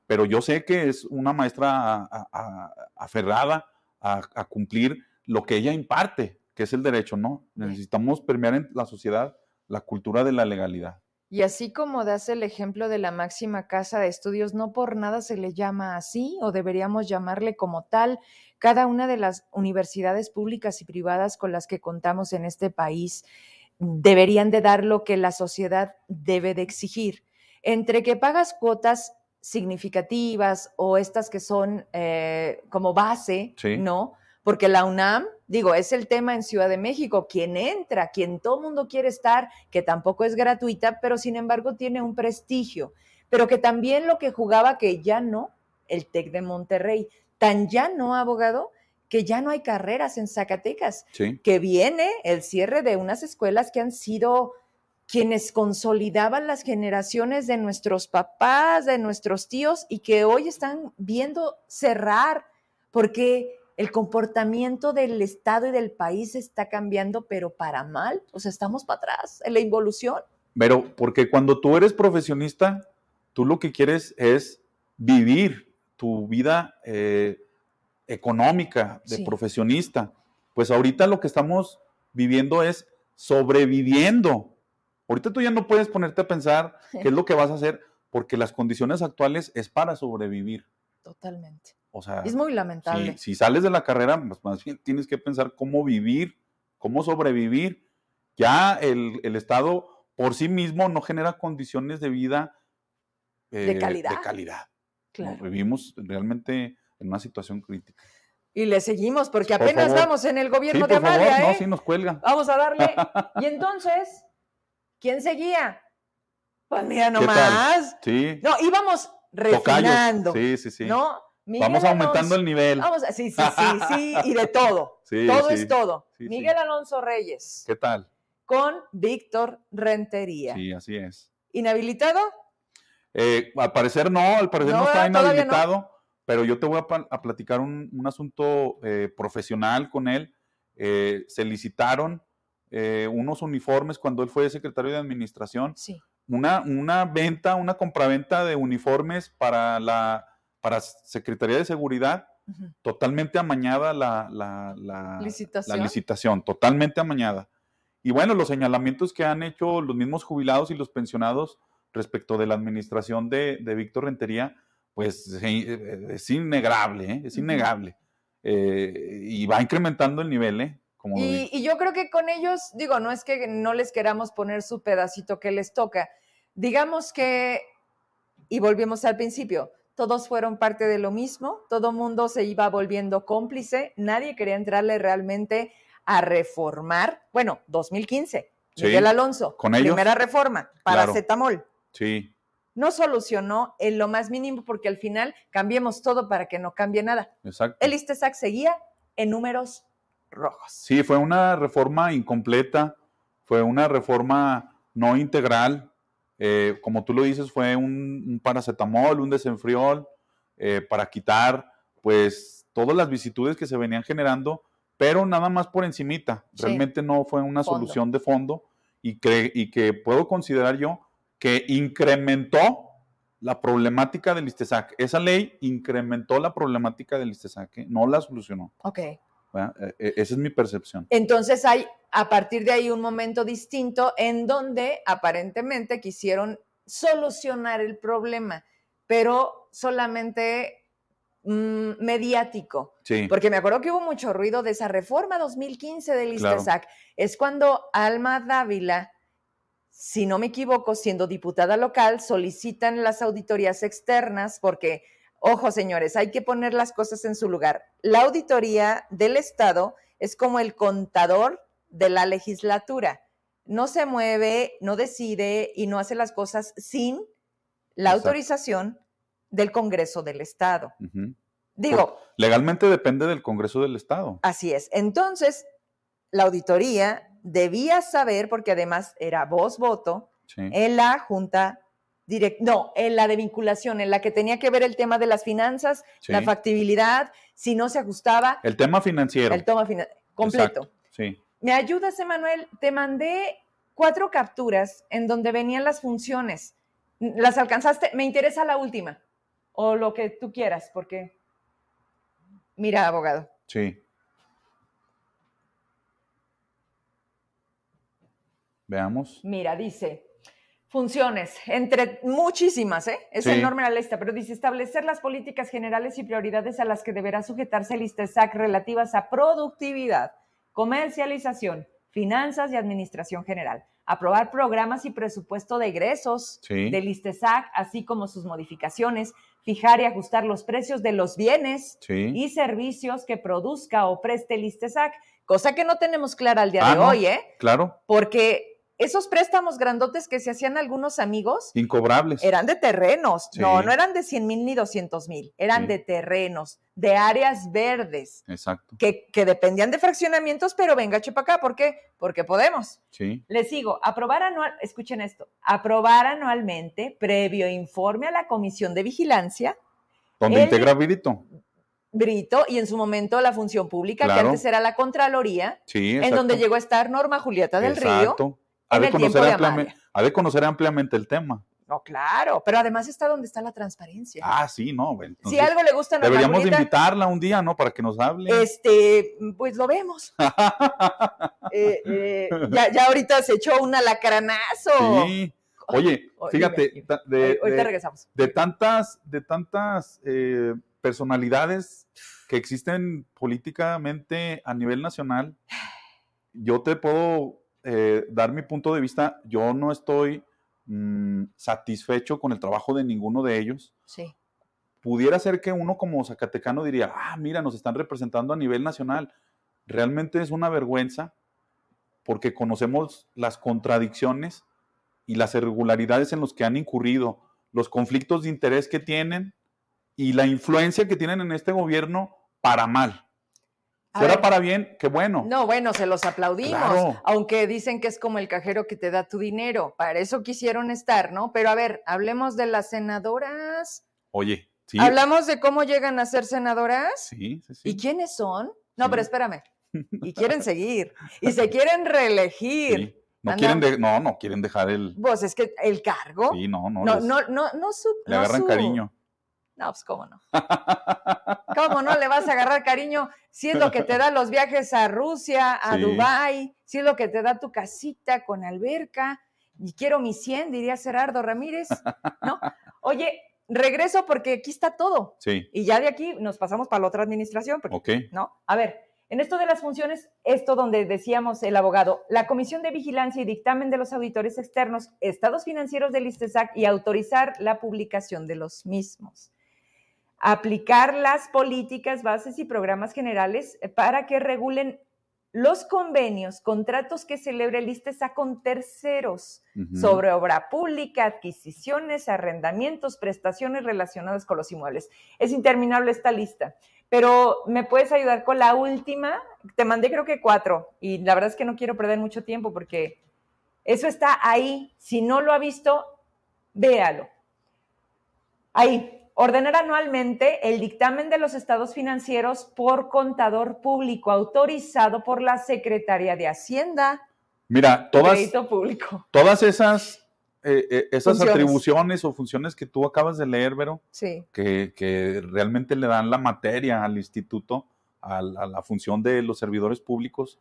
pero yo sé que es una maestra a- a- a- aferrada a, a cumplir lo que ella imparte, que es el derecho, ¿no? Necesitamos permear en la sociedad la cultura de la legalidad. Y así como das el ejemplo de la máxima casa de estudios, no por nada se le llama así o deberíamos llamarle como tal. Cada una de las universidades públicas y privadas con las que contamos en este país deberían de dar lo que la sociedad debe de exigir. Entre que pagas cuotas significativas o estas que son eh, como base, Sí. ¿no? Porque la UNAM, digo, es el tema en Ciudad de México, quien entra, quien todo mundo quiere estar, que tampoco es gratuita, pero sin embargo tiene un prestigio, pero que también lo que jugaba que ya no, el TEC de Monterrey, tan ya no, abogado, que ya no hay carreras en Zacatecas, Sí. que viene el cierre de unas escuelas que han sido quienes consolidaban las generaciones de nuestros papás, de nuestros tíos y que hoy están viendo cerrar porque el comportamiento del Estado y del país está cambiando, pero para mal. O sea, estamos para atrás en la involución. Pero porque cuando tú eres profesionista, tú lo que quieres es vivir tu vida eh, económica de profesionista. Pues ahorita lo que estamos viviendo es sobreviviendo. Ahorita tú ya no puedes ponerte a pensar qué es lo que vas a hacer porque las condiciones actuales es para sobrevivir. Totalmente. O sea, es muy lamentable. Si, sales de la carrera, pues más bien tienes que pensar cómo vivir, cómo sobrevivir. Ya el, Estado por sí mismo no genera condiciones de vida de eh, calidad. De calidad. vivimos realmente en una situación crítica. Y le seguimos, porque apenas vamos en el gobierno de Amalia, No, ¿eh? sí nos cuelga. Vamos a darle. y entonces, ¿quién seguía? Pues mira nomás. Sí. No, íbamos refinando. Sí, sí, sí. ¿No? Vamos aumentando el nivel. Vamos, sí, sí, sí, sí, y de todo. todo es todo. Miguel Alonso Reyes. ¿Qué tal? Con Víctor Rentería. Sí, así es. ¿Inhabilitado? Eh, al parecer no, al parecer no, está inhabilitado, pero yo te voy a, platicar un, asunto eh, profesional con él. Eh, se licitaron unos uniformes cuando él fue secretario de administración. Sí. Una, una venta, una compraventa de uniformes para la para Secretaría de Seguridad, totalmente amañada la, la, ¿Licitación? totalmente amañada. Y bueno, los señalamientos que han hecho los mismos jubilados y los pensionados respecto de la administración de, Víctor Rentería, pues eh, es innegable, ¿eh? es innegable. Eh, y va incrementando el nivel, ¿eh? Como y, y, yo creo que con ellos, digo, no es que no les queramos poner su pedacito que les toca. Digamos que, y volvemos al principio, todos fueron parte de lo mismo, todo mundo se iba volviendo cómplice, nadie quería entrarle realmente a reformar. Bueno, 2015, Miguel Alonso, con primera reforma, paracetamol. Sí. No solucionó en lo más mínimo porque al final cambiemos todo para que no cambie nada. Exacto. El ISTESAC seguía en números rojos. Sí, fue una reforma incompleta, fue una reforma no integral, eh, como tú lo dices, fue un, paracetamol, un desenfriol, eh, para quitar, pues, todas las vicitudes que se venían generando, pero nada más por encimita. Realmente no fue una solución de fondo y, y que puedo considerar yo que incrementó la problemática del ISTESAC. Esa ley incrementó la problemática del ISTESAC, ¿eh? no la solucionó. Ok. E, e, esa es mi percepción. Entonces hay a partir de ahí un momento distinto en donde aparentemente quisieron solucionar el problema, pero solamente mm, mediático. Sí. Porque me acuerdo que hubo mucho ruido de esa reforma 2015 del ISTESAC. Es cuando Alma Dávila, si no me equivoco, siendo diputada local, solicitan las auditorías externas porque Ojo, señores, hay que poner las cosas en su lugar. La auditoría del Estado es como el contador de la legislatura. No se mueve, no decide y no hace las cosas sin la autorización del Congreso del Estado. Digo. legalmente depende del Congreso del Estado. Así es. Entonces, la auditoría debía saber, porque además era voz-voto, en la Junta no, en la de vinculación, en la que tenía que ver el tema de las finanzas, la factibilidad, si no se ajustaba. El tema financiero. El tema financiero, completo. sí. ¿Me ayudas, Emanuel? Te mandé cuatro capturas en donde venían las funciones. ¿Las alcanzaste? Me interesa la última, o lo que tú quieras, porque... Mira, abogado. Sí. Veamos. Mira, dice, Funciones, entre muchísimas, ¿eh? es enorme la lista, pero dice establecer las políticas generales y prioridades a las que deberá sujetarse el ISTESAC relativas a productividad, comercialización, finanzas y administración general. Aprobar programas y presupuesto de egresos del ISTESAC, así como sus modificaciones, fijar y ajustar los precios de los bienes y servicios que produzca o preste el ISTESAC, cosa que no tenemos clara al día ah, de hoy, ¿eh? Claro. Porque esos préstamos grandotes que se hacían algunos amigos Incobrables. eran de terrenos. Sí. No, no eran de 100 mil ni 200 mil, eran Sí. de terrenos, de áreas verdes, Exacto. que, que dependían de fraccionamientos, pero venga, chepa acá, ¿por qué? Porque podemos. Sí. Les sigo, aprobar anual, escuchen esto, aprobar anualmente, previo informe a la Comisión de Vigilancia, Donde El- integra Virito. Brito, y en su momento la función pública, que antes era la Contraloría, Sí, en donde exacto. llegó a estar Norma Julieta del Río. Ha de, conocer ampliamente, ha de conocer ampliamente el tema. No, claro, pero además está donde está la transparencia. Ah, sí, no. bueno, si entonces algo le gusta a Deberíamos invitarla un día, ¿no? Para que nos hable. este, pues lo vemos. Eh, eh, ya, ya ahorita se echó un alacranazo. Sí. Oye, fíjate, dime, ta- de, Ahorita de- regresamos. de tantas, de tantas eh, personalidades que existen políticamente a nivel nacional, yo te puedo eh, dar mi punto de vista. Yo no estoy mm, satisfecho con el trabajo de ninguno de ellos. Sí. Pudiera ser que uno como zacatecano diría, ah, mira, nos están representando a nivel nacional. Realmente es una vergüenza porque conocemos las contradicciones y las irregularidades en los que han incurrido, los conflictos de interés que tienen y la influencia que tienen en este gobierno para mal. Fuera para bien, qué bueno. No, bueno, se los aplaudimos, Claro. aunque dicen que es como el cajero que te da tu dinero. Para eso quisieron estar, ¿no? Pero a ver, hablemos de las senadoras. Oye, sí, ¿Hablamos de cómo llegan a ser senadoras? sí, sí, sí. ¿Y quiénes son? No, Sí. pero espérame. Y quieren seguir. Y se quieren reelegir. Sí. No Anda. quieren, de- no, no quieren dejar el, Pues es que el cargo. sí, no, no, no, les- no, no, no, su- le no agarran su- cariño. No, pues cómo no. ¿Cómo no le vas a agarrar cariño si es lo que te da los viajes a Rusia, a Sí. Dubái, si es lo que te da tu casita con alberca? Y quiero mi 100, diría Gerardo Ramírez, ¿no? Oye, regreso porque aquí está todo. Sí, Y ya de aquí nos pasamos para la otra administración, porque. ¿no? A ver, en esto de las funciones, esto donde decíamos el abogado, la Comisión de Vigilancia y Dictamen de los Auditores Externos, estados financieros del ISTESAC y autorizar la publicación de los mismos. Aplicar las políticas, bases y programas generales eh, para que regulen los convenios, contratos que celebre el ISTESAC con terceros sobre obra pública, adquisiciones, arrendamientos, prestaciones relacionadas con los inmuebles. Es interminable esta lista, pero me puedes ayudar con la última. Te mandé creo que cuatro y la verdad es que no quiero perder mucho tiempo porque eso está ahí. Si no lo ha visto, véalo. Ahí. Ordenar anualmente el dictamen de los estados financieros por contador público autorizado por la Secretaría de Hacienda. Mira, todas, público. todas esas, eh, eh, esas Funciones. atribuciones o funciones que tú acabas de leer, Vero, Sí. que, que realmente le dan la materia al instituto, a la, a la función de los servidores públicos,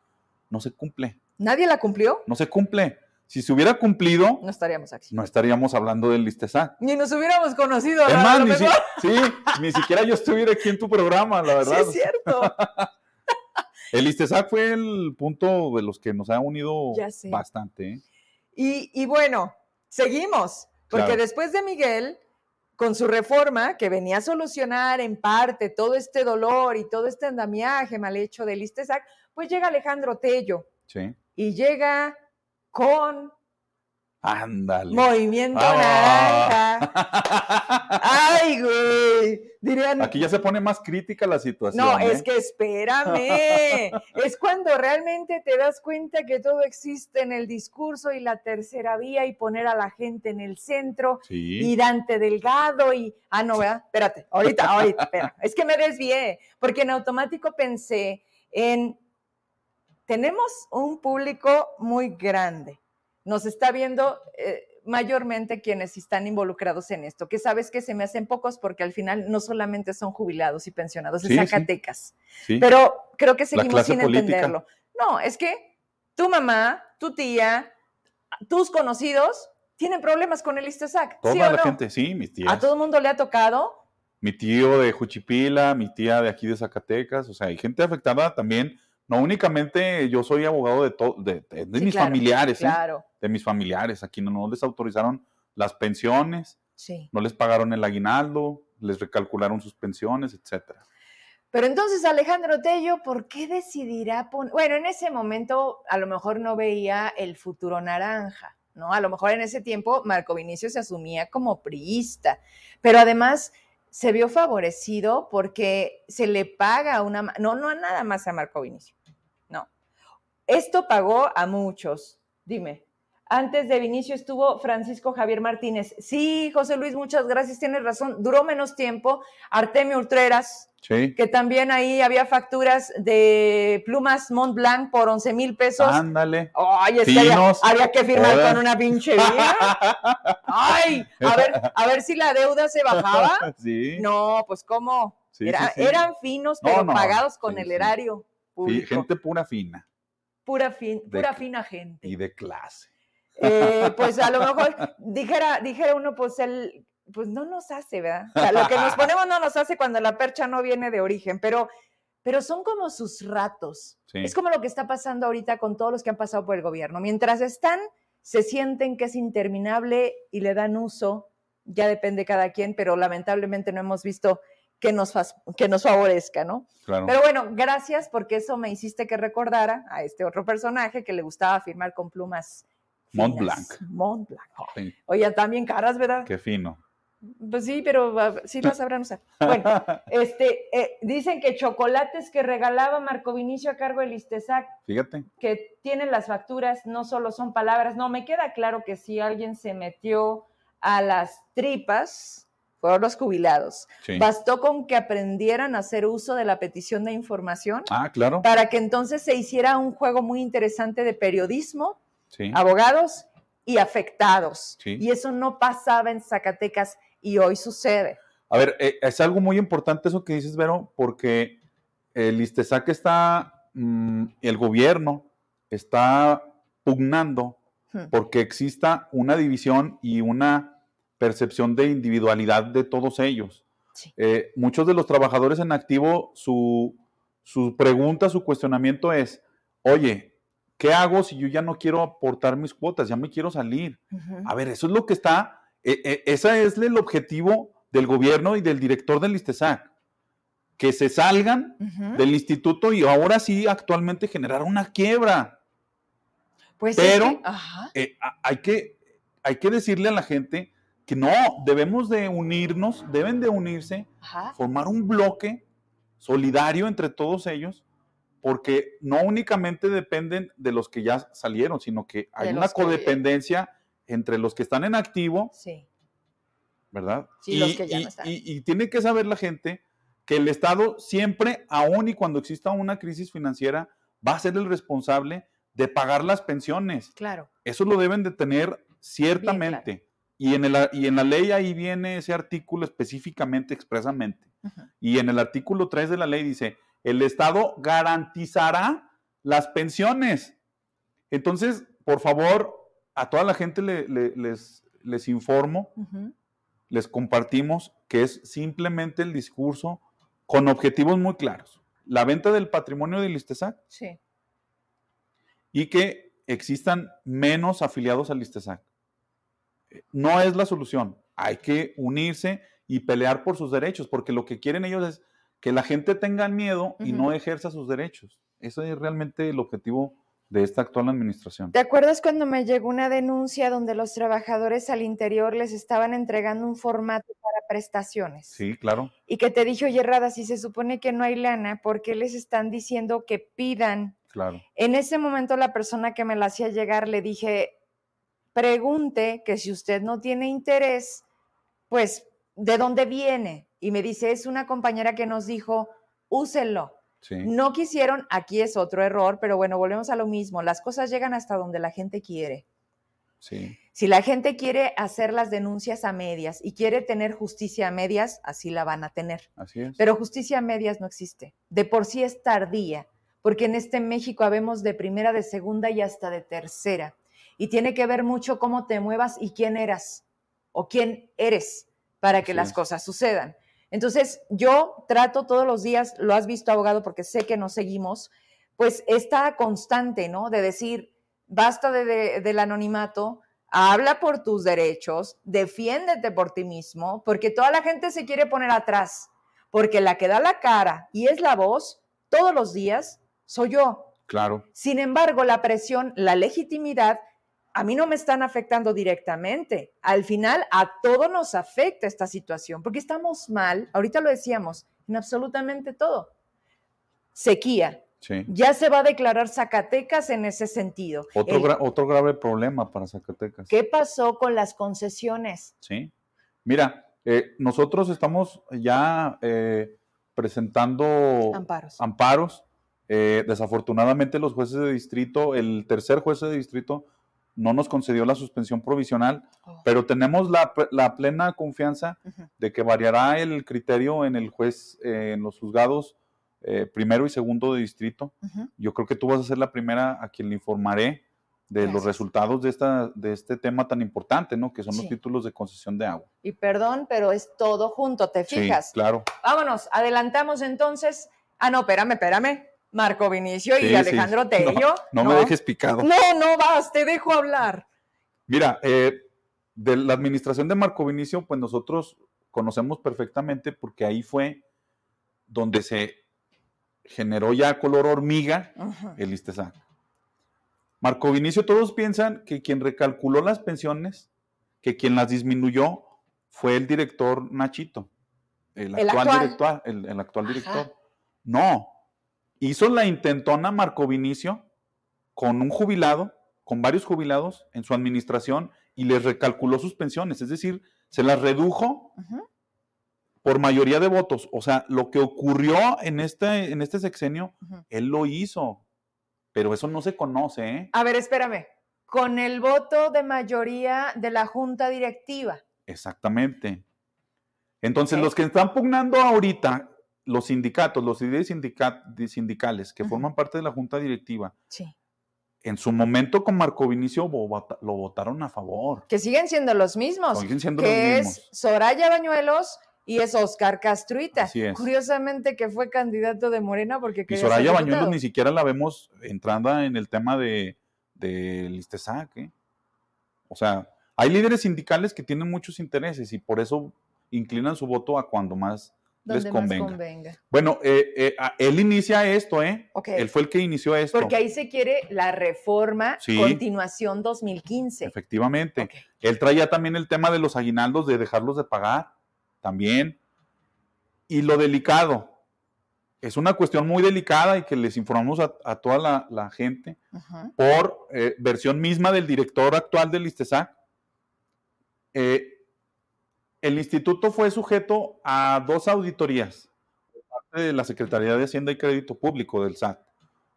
no se cumple. ¿Nadie la cumplió? No se cumple. Si se hubiera cumplido, No estaríamos aquí. no estaríamos hablando del Listesac. Ni nos hubiéramos conocido. Es más, ni, si- sí, ni siquiera yo estuviera aquí en tu programa, la Sí, verdad. es cierto. El Listesac fue el punto de los que nos ha unido bastante. ¿eh? Y, y bueno, seguimos, porque Claro. después de Miguel, con su reforma, que venía a solucionar en parte todo este dolor y todo este andamiaje mal hecho del ISTESAC, pues llega Alejandro Tello Sí. y llega con Ándale. Movimiento Ah. Naranja. Ay, güey. Dirían, Aquí ya se pone más crítica la situación. No, ¿eh? es que espérame. es cuando realmente te das cuenta que todo existe en el discurso y la tercera vía y poner a la gente en el centro Sí. y Dante Delgado y... Ah, no, ¿verdad? Espérate, ahorita, ahorita, espera. Es que me desvié porque en automático pensé en... Tenemos un público muy grande. Nos está viendo... eh, mayormente quienes están involucrados en esto, que sabes que se me hacen pocos porque al final no solamente son jubilados y pensionados, Sí, es sí. Zacatecas. sí. Pero creo que seguimos sin política. entenderlo. No, es que tu mamá, tu tía, tus conocidos tienen problemas con el ISTESAC. Toda ¿sí o la no? gente, sí, mis tías. A todo el mundo le ha tocado. Mi tío de Juchipila, mi tía de aquí de Zacatecas, o sea, hay gente afectada también. No únicamente yo soy abogado de, de, de- de Sí, mis claro, familiares, ¿eh? Claro, de mis familiares. Aquí no, no les autorizaron las pensiones, sí. no les pagaron el aguinaldo, les recalcularon sus pensiones, etcétera. Pero entonces Alejandro Tello, ¿por qué decidirá poner? Bueno, en ese momento a lo mejor no veía el futuro naranja, ¿no? A lo mejor en ese tiempo Marco Vinicio se asumía como priista, pero además se vio favorecido porque se le paga una, no, no nada más a Marco Vinicio. Esto pagó a muchos, dime. Antes de Vinicio estuvo Francisco Javier Martínez. Sí, José Luis, muchas gracias, tienes razón. Duró menos tiempo. Artemio Ultreras, Sí. que también ahí había facturas de plumas Mont Blanc por 11 mil pesos. Ándale. Ay, es que había, que firmar con una pinche vía. Ay, a ver, a ver si la deuda se bajaba. sí. No, pues cómo. Sí, Era- sí, sí. Eran finos, No, pero no, pagados con el erario Sí, público. gente pura fina pura, fin, de- pura fina gente. y de clase. Eh, pues a lo mejor dijera, dijera uno, pues él, pues no nos hace, ¿verdad? O sea, lo que nos ponemos no nos hace cuando la percha no viene de origen, pero, pero son como sus ratos. Sí. Es como lo que está pasando ahorita con todos los que han pasado por el gobierno. Mientras están, se sienten que es interminable y le dan uso, ya depende cada quien, pero lamentablemente no hemos visto que nos, que nos favorezca, ¿no? Claro. Pero bueno, gracias porque eso me hiciste que recordara a este otro personaje que le gustaba firmar con plumas. Mont finas. Blanc. Mont Blanc. Sí, Oye, también caras, ¿verdad? qué fino. Pues sí, pero ah, sí las sabrán usar. Bueno, este, eh, dicen que chocolates que regalaba Marco Vinicio a cargo del Istesac, Fíjate. que tienen las facturas, no solo son palabras. No, me queda claro que si alguien se metió a las tripas, fueron los jubilados. Sí. Bastó con que aprendieran a hacer uso de la petición de información Ah, claro. para que entonces se hiciera un juego muy interesante de periodismo, Sí. abogados y afectados. Sí. Y eso no pasaba en Zacatecas y hoy sucede. A ver, eh, es algo muy importante eso que dices, Vero, porque el ISTESAC está, mm, el gobierno está pugnando Hmm. porque exista una división y una percepción de individualidad de todos ellos. Sí. Eh, muchos de los trabajadores en activo, su, su pregunta, su cuestionamiento es, oye, ¿qué hago si yo ya no quiero aportar mis cuotas? Ya me quiero salir. A ver, eso es lo que está, eh, eh, ese es el objetivo del gobierno y del director del ISTESAC, que se salgan del instituto y ahora sí actualmente generar una quiebra. Pues es pero- que- ajá. Eh, hay, que, hay que decirle a la gente que no, debemos de unirnos, deben de unirse, Ajá. formar un bloque solidario entre todos ellos, porque no únicamente dependen de los que ya salieron, sino que hay De una que- codependencia entre los que están en activo Sí. ¿verdad? Sí, y, los que ya y- no están. y- y tiene que saber la gente que el Estado siempre, aun y cuando exista una crisis financiera, va a ser el responsable de pagar las pensiones. Claro. Eso lo deben de tener ciertamente. Y, en el, y en la ley ahí viene ese artículo específicamente, expresamente. Y en el artículo 3 de la ley dice, el Estado garantizará las pensiones. Entonces, por favor, a toda la gente le- le- les, les informo les compartimos que es simplemente el discurso con objetivos muy claros. La venta del patrimonio del ISTESAC Sí. y que existan menos afiliados al ISTESAC. No es la solución. Hay que unirse y pelear por sus derechos, porque lo que quieren ellos es que la gente tenga miedo y no ejerza sus derechos. Ese es realmente el objetivo de esta actual administración. ¿Te acuerdas cuando me llegó una denuncia donde los trabajadores al interior les estaban entregando un formato para prestaciones? Sí, claro. Y que te dije, oye, Rada, si se supone que no hay lana, ¿por qué les están diciendo que pidan? Claro. En ese momento la persona que me la hacía llegar le dije, pregunte que si usted no tiene interés, pues, ¿de dónde viene? Y me dice, es una compañera que nos dijo, úsenlo. Sí. No quisieron, aquí es otro error, pero bueno, volvemos a lo mismo. Las cosas llegan hasta donde la gente quiere. Sí. Si la gente quiere hacer las denuncias a medias y quiere tener justicia a medias, así la van a tener. Así es. Pero justicia a medias no existe. De por sí es tardía, porque en este México habemos de primera, de segunda y hasta de tercera. Y tiene que ver mucho cómo te muevas y quién eras o quién eres para que las cosas sucedan. Entonces, yo trato todos los días, lo has visto abogado porque sé que nos seguimos, pues esta constante, ¿no? De decir, basta de- de- del anonimato, habla por tus derechos, defiéndete por ti mismo, porque toda la gente se quiere poner atrás. porque la que da la cara y es la voz todos los días soy yo. Claro. Sin embargo, la presión, la legitimidad, a mí no me están afectando directamente. Al final, a todos nos afecta esta situación, porque estamos mal, ahorita lo decíamos, en absolutamente todo. Sequía. Sí. Ya se va a declarar Zacatecas en ese sentido. Otro, El- gra- otro grave problema para Zacatecas. ¿Qué pasó con las concesiones? Sí. Mira, eh, nosotros estamos ya eh, presentando Amparos. amparos. Eh, desafortunadamente los jueces de distrito, el tercer juez de distrito no nos concedió la suspensión provisional, Oh. pero tenemos la, la plena confianza de que variará el criterio en el juez, eh, en los juzgados eh, primero y segundo de distrito. Yo creo que tú vas a ser la primera a quien le informaré de los resultados de, esta, de este tema tan importante, ¿no? Que son los títulos de concesión de agua. Y perdón, pero es todo junto, ¿te fijas? Sí, claro. Vámonos, adelantamos entonces. Ah, no, espérame, espérame. Marco Vinicio y Sí, sí. Alejandro Tello. No, me dejes picado. No, no vas, te dejo hablar. Mira, eh, de la administración de Marco Vinicio, pues nosotros conocemos perfectamente porque ahí fue donde se generó ya color hormiga el ISTESAC. Marco Vinicio, todos piensan que quien recalculó las pensiones, que quien las disminuyó, fue el director Nachito, el El actual, actual. director. El, el actual director. No, hizo la intentona Marco Vinicio con un jubilado, con varios jubilados en su administración y les recalculó sus pensiones, es decir, se las redujo por mayoría de votos. O sea, lo que ocurrió en este, en este sexenio, él lo hizo, pero eso no se conoce, ¿eh? A ver, espérame. Con el voto de mayoría de la junta directiva. Exactamente. Entonces, los que están pugnando ahorita, los sindicatos, los líderes sindica- de sindicales que forman parte de la junta directiva, Sí. en su momento con Marco Vinicio lo votaron a favor. Que siguen siendo los mismos. Siguen siendo que los es mismos. Soraya Bañuelos y es Oscar Castruita. Es. Curiosamente que fue candidato de Morena porque Y Soraya Bañuelos ni siquiera la vemos entrando en el tema de, del ISTESAC, ¿eh? O sea, hay líderes sindicales que tienen muchos intereses y por eso inclinan su voto a cuando más les Donde más convenga. convenga. Bueno, eh, eh, a- él inicia esto, ¿eh? Ok. Él fue el que inició esto. Porque ahí se quiere la reforma Sí. continuación 2015. Efectivamente. Ok. Él traía también el tema de los aguinaldos, de dejarlos de pagar, también. Y lo delicado, es una cuestión muy delicada y que les informamos a, a toda la, la gente por eh, versión misma del director actual del ISTESAC. Eh, el instituto fue sujeto a dos auditorías por parte de la Secretaría de Hacienda y Crédito Público del SAT.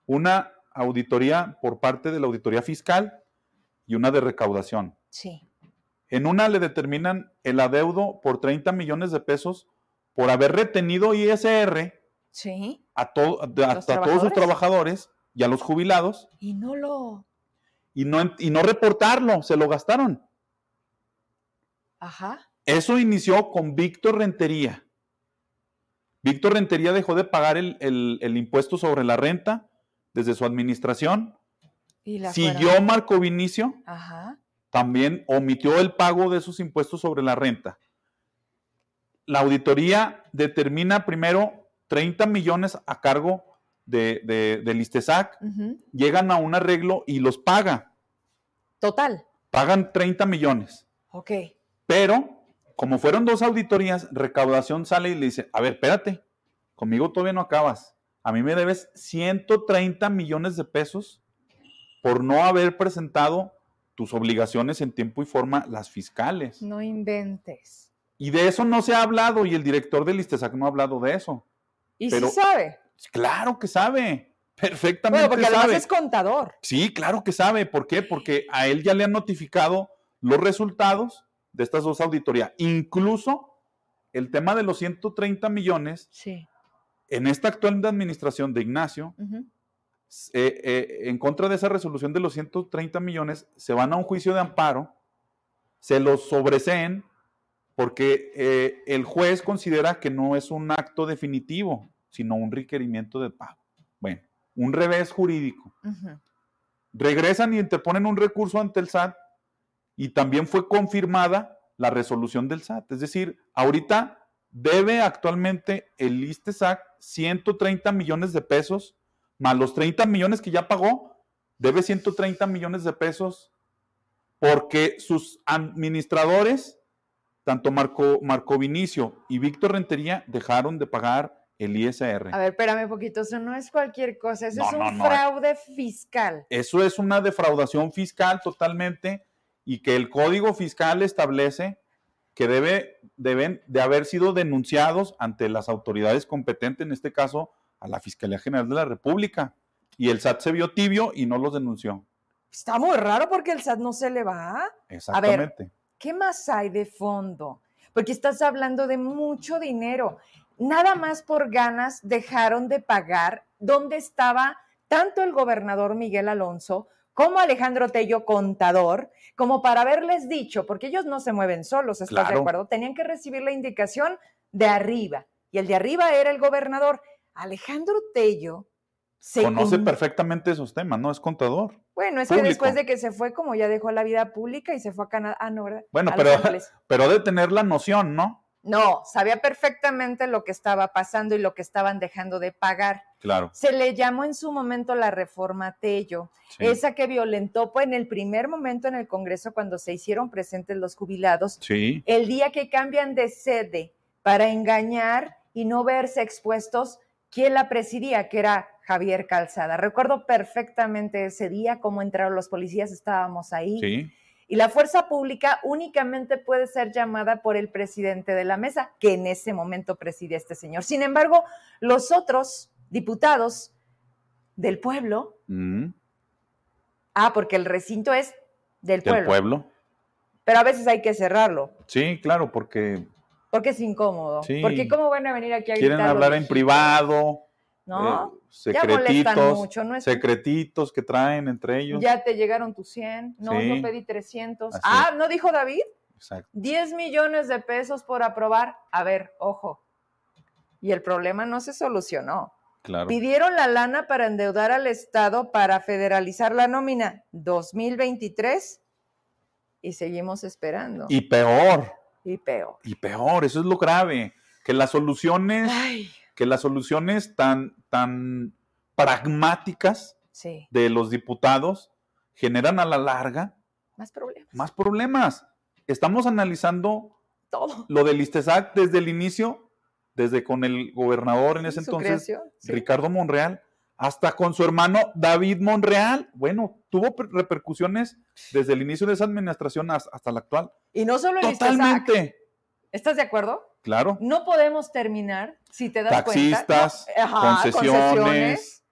Una auditoría por parte de la Auditoría Fiscal y una de recaudación. Sí. En una le determinan el adeudo por 30 millones de pesos por haber retenido ISR Sí. a, to- a- a todos sus trabajadores? y a los jubilados Y no lo. y no, y no reportarlo, se lo gastaron. Ajá. Eso inició con Víctor Rentería. Víctor Rentería dejó de pagar el, el- el impuesto sobre la renta desde su administración. Y la Siguió Marco Vinicio, Ajá. también omitió el pago de sus impuestos sobre la renta. La auditoría determina primero 30 millones a cargo de, de- del ISTESAC, Ujú. llegan a un arreglo y los paga. Total. Pagan 30 millones. Ok. Pero, como fueron dos auditorías, recaudación sale y le dice, a ver, espérate, conmigo todavía no acabas. A mí me debes 130 millones de pesos por no haber presentado tus obligaciones en tiempo y forma, las fiscales. No inventes. Y de eso no se ha hablado y el director del ISTESAC no ha hablado de eso. Y Pero- sí sabe. Claro que sabe, perfectamente Bueno, porque además sabe. es contador. Sí, claro que sabe. ¿Por qué? Porque a él ya le han notificado los resultados de estas dos auditorías. Incluso el tema de los 130 millones, Sí. en esta actual administración de Ignacio, eh, eh, en contra de esa resolución de los 130 millones, se van a un juicio de amparo, se los sobreseen porque eh, el juez considera que no es un acto definitivo, sino un requerimiento de pago. Bueno, un revés jurídico regresan y interponen un recurso ante el SAT y también fue confirmada la resolución del SAT. Es decir, ahorita debe actualmente el ISTESAC 130 millones de pesos, más los 30 millones que ya pagó, debe 130 millones de pesos porque sus administradores, tanto Marco, Marco Vinicio y Víctor Rentería, dejaron de pagar el ISR. A ver, espérame un poquito, eso no es cualquier cosa, eso es un fraude fiscal. Eso es una defraudación fiscal totalmente y que el Código Fiscal establece que debe, deben de haber sido denunciados ante las autoridades competentes, en este caso a la Fiscalía General de la República. Y el SAT se vio tibio y no los denunció. Está muy raro porque el SAT no se le va. Exactamente. A ver, ¿qué más hay de fondo? Porque estás hablando de mucho dinero. Nada más por ganas dejaron de pagar donde estaba tanto el gobernador Miguel Alonso como Alejandro Tello, contador, como para haberles dicho, porque ellos no se mueven solos, ¿estás de acuerdo? Tenían que recibir la indicación de arriba, y el de arriba era el gobernador. Alejandro Tello se conoce perfectamente esos temas, ¿no? Es contador. Bueno, es que después de que se fue, como ya dejó la vida pública y se fue a Canadá, ah, no, ¿verdad? Bueno, pero, pero de tener la noción, ¿no? No, sabía perfectamente lo que estaba pasando y lo que estaban dejando de pagar. Claro. Se le llamó en su momento la reforma Tello, esa que violentó pues, en el primer momento en el Congreso cuando se hicieron presentes los jubilados, sí. el día que cambian de sede para engañar y no verse expuestos, ¿quién la presidía? Que era Javier Calzada. Recuerdo perfectamente ese día, cómo entraron los policías, estábamos ahí. Sí y la fuerza pública únicamente puede ser llamada por el presidente de la mesa, que en ese momento preside este señor. Sin embargo, los otros diputados del pueblo, mm. ah, porque el recinto es del pueblo. Del pueblo. Pero a veces hay que cerrarlo. Sí, claro, porque... Porque es incómodo. Sí. Porque ¿cómo van a venir aquí a Quieren hablar en privado. ¿No? Eh, secretitos, secretitos que traen entre ellos. Ya te llegaron tus 100, no, yo pedí 300. Ah, ¿no dijo David? Exacto. 10 millones de pesos por aprobar. A ver, ojo. Y el problema no se solucionó. Claro. Pidieron la lana para endeudar al Estado para federalizar la nómina 2023 y seguimos esperando. Y peor. Y peor. Y peor, eso es lo grave, que las soluciones Ay que las soluciones tan, tan pragmáticas de los diputados generan a la larga más problemas. Más problemas. Estamos analizando todo lo del ISTESAC desde el inicio, desde con el gobernador en ese entonces, Ricardo Monreal, hasta con su hermano David Monreal. Bueno, tuvo repercusiones desde el inicio de esa administración hasta, la actual. Y no solo el Totalmente. ¿Estás de acuerdo? Claro. No podemos terminar, si te das Taxistas, cuenta. concesiones,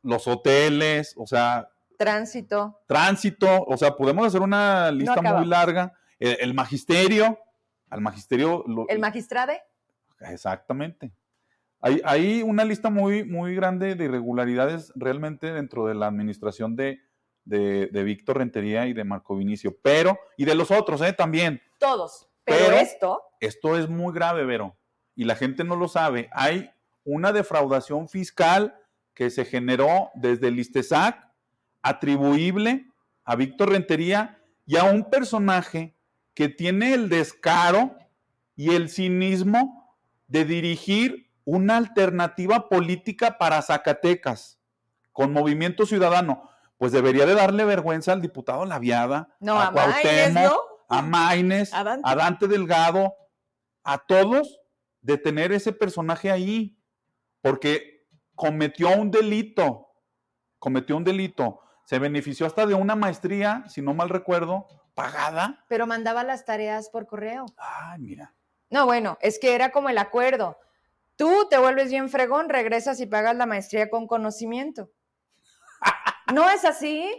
los hoteles, o sea. Tránsito. Tránsito, o sea, podemos hacer una lista muy larga. El, magisterio, al magisterio. ¿El magistrade? Exactamente. Hay, hay, una lista muy, muy grande de irregularidades realmente dentro de la administración de, de, de Víctor Rentería y de Marco Vinicio, pero, y de los otros, ¿eh? También. Todos. Pero, esto. Esto es muy grave, Vero, y la gente no lo sabe. Hay una defraudación fiscal que se generó desde el ISTESAC, atribuible a Víctor Rentería y a un personaje que tiene el descaro y el cinismo de dirigir una alternativa política para Zacatecas con Movimiento Ciudadano. Pues debería de darle vergüenza al diputado Laviada, no, a, ¿no? A Maines, a Dante. Delgado, a todos de tener ese personaje ahí, porque cometió un delito, cometió un delito, se benefició hasta de una maestría, si no mal recuerdo, pagada. Pero mandaba las tareas por correo. Ay, mira. No, bueno, es que era como el acuerdo. Tú te vuelves bien fregón, regresas y pagas la maestría con conocimiento. ¿No es así?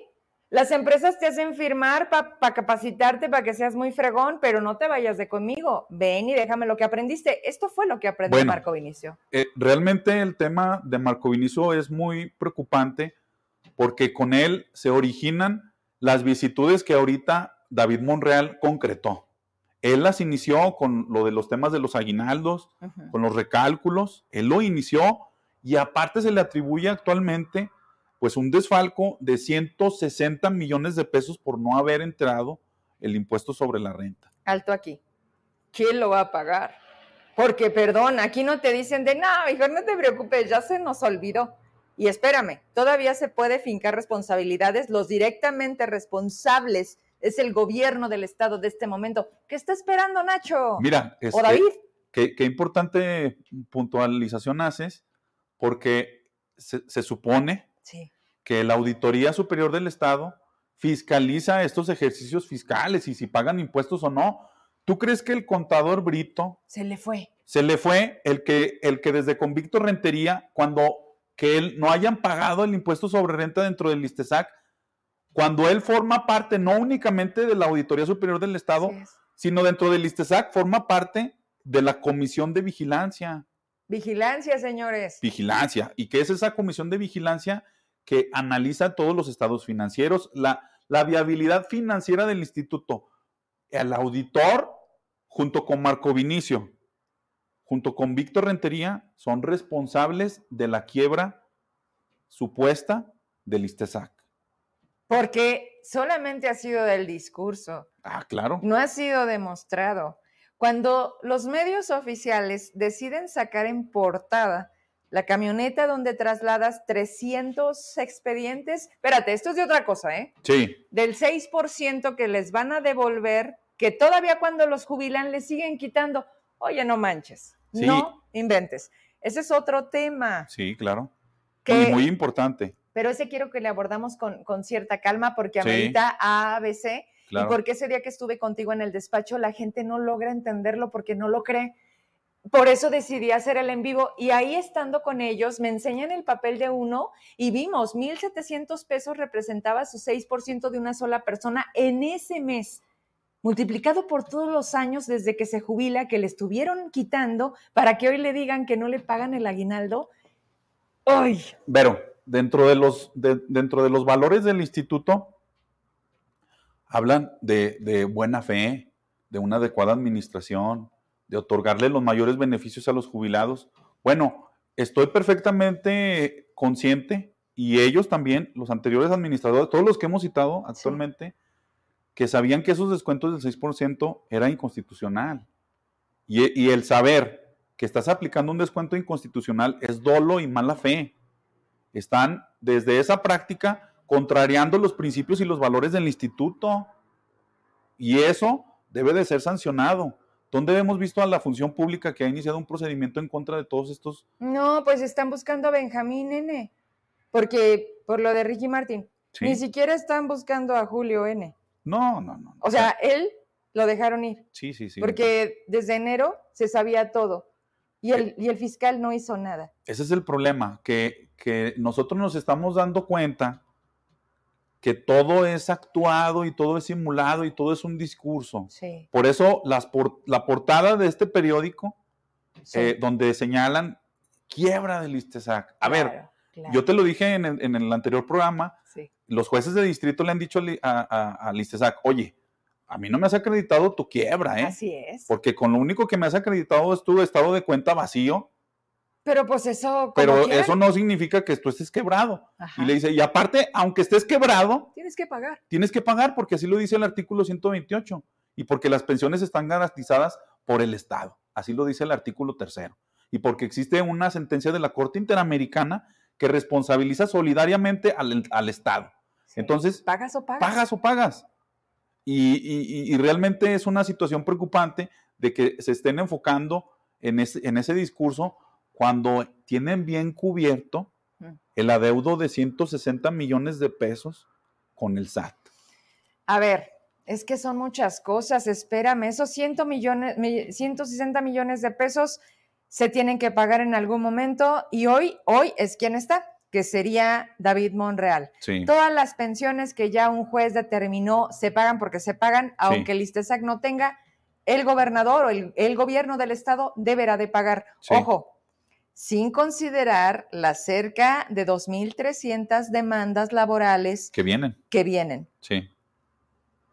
Las empresas te hacen firmar para capacitarte, para que seas muy fregón, pero no te vayas de conmigo. Ven y déjame lo que aprendiste. Esto fue lo que aprendió Marco Vinicio. Eh, realmente el tema de Marco Vinicio es muy preocupante porque con él se originan las vicitudes que ahorita David Monreal concretó. Él las inició con lo de los temas de los aguinaldos, con los recálculos. Él lo inició y aparte se le atribuye actualmente pues un desfalco de 160 millones de pesos por no haber entrado el impuesto sobre la renta. Alto aquí. ¿Quién lo va a pagar? Porque, perdón, aquí no te dicen de, no, hijo, no te preocupes, ya se nos olvidó. Y espérame, todavía se puede fincar responsabilidades. Los directamente responsables es el gobierno del Estado de este momento. ¿Qué está esperando, Nacho? Mira, o David. Qué, importante puntualización haces, porque se, supone que la Auditoría Superior del Estado fiscaliza estos ejercicios fiscales y si pagan impuestos o no. ¿Tú crees que el contador Brito... Se le fue. Se le fue el que, el que desde convicto rentería, cuando que él no hayan pagado el impuesto sobre renta dentro del ISTESAC, cuando él forma parte no únicamente de la Auditoría Superior del Estado, sino dentro del ISTESAC forma parte de la Comisión de Vigilancia. Vigilancia, señores. Vigilancia. ¿Y qué es esa comisión de vigilancia que analiza todos los estados financieros, la, la viabilidad financiera del instituto? El auditor, junto con Marco Vinicio, junto con Víctor Rentería, son responsables de la quiebra supuesta del ISTESAC. Porque solamente ha sido del discurso. Ah, claro. No ha sido demostrado. Cuando los medios oficiales deciden sacar en portada la camioneta donde trasladas 300 expedientes, espérate, esto es de otra cosa, ¿eh? Sí. Del 6% que les van a devolver, que todavía cuando los jubilan les siguen quitando. Oye, no manches, no inventes. Ese es otro tema. Sí, claro. Que, muy, importante. Pero ese quiero que le abordamos con, cierta calma porque amerita a ABC. Y porque ese día que estuve contigo en el despacho, la gente no logra entenderlo porque no lo cree. Por eso decidí hacer el en vivo y ahí estando con ellos me enseñan el papel de uno y vimos 1.700 pesos representaba su 6% de una sola persona en ese mes multiplicado por todos los años desde que se jubila, que le estuvieron quitando para que hoy le digan que no le pagan el aguinaldo. ¡Ay! Pero dentro de los, dentro de los valores del instituto, hablan de buena fe, de una adecuada administración, de otorgarle los mayores beneficios a los jubilados. Bueno, estoy perfectamente consciente y ellos también, los anteriores administradores, todos los que hemos citado actualmente, que sabían que esos descuentos del 6% era inconstitucional. Y, el saber que estás aplicando un descuento inconstitucional es dolo y mala fe. Están desde esa práctica contrariando los principios y los valores del instituto. Y eso debe de ser sancionado. ¿Dónde hemos visto a la función pública que ha iniciado un procedimiento en contra de todos estos? No, pues están buscando a Benjamín N. Porque por lo de Ricky Martin. Ni siquiera están buscando a Julio N. No, no, no. O sea, él lo dejaron ir. Sí, sí, sí. Porque desde enero se sabía todo y el, eh, y el fiscal no hizo nada. Ese es el problema, que, que nosotros nos estamos dando cuenta que todo es actuado y todo es simulado y todo es un discurso. Sí. Por eso las la portada de este periódico, eh, donde señalan quiebra del ISTESAC. A ver, yo te lo dije en el, en el anterior programa, los jueces de distrito le han dicho a, a, Listesac, oye, a mí no me has acreditado tu quiebra, ¿eh? Así es. Porque con lo único que me has acreditado es tu estado de cuenta vacío. Pero pues eso. Pero eso no significa que tú estés quebrado. Y le dice, y aparte, aunque estés quebrado. Tienes que pagar. Tienes que pagar porque así lo dice el artículo 128. Y porque las pensiones están garantizadas por el Estado. Así lo dice el artículo tercero. Y porque existe una sentencia de la Corte Interamericana que responsabiliza solidariamente al, Estado. Entonces, ¿pagas o pagas? Pagas o pagas. Y, realmente es una situación preocupante de que se estén enfocando en ese, en ese discurso cuando tienen bien cubierto el adeudo de 160 millones de pesos con el SAT. A ver, es que son muchas cosas, espérame, esos 100 millones, 160 millones de pesos se tienen que pagar en algún momento y hoy, hoy es quien está, que sería David Monreal. Todas las pensiones que ya un juez determinó se pagan porque se pagan, aunque el ISTESAC no tenga, el gobernador o el, gobierno del estado deberá de pagar. Ojo, sin considerar las cerca de 2.300 demandas laborales que vienen. Que vienen. Sí.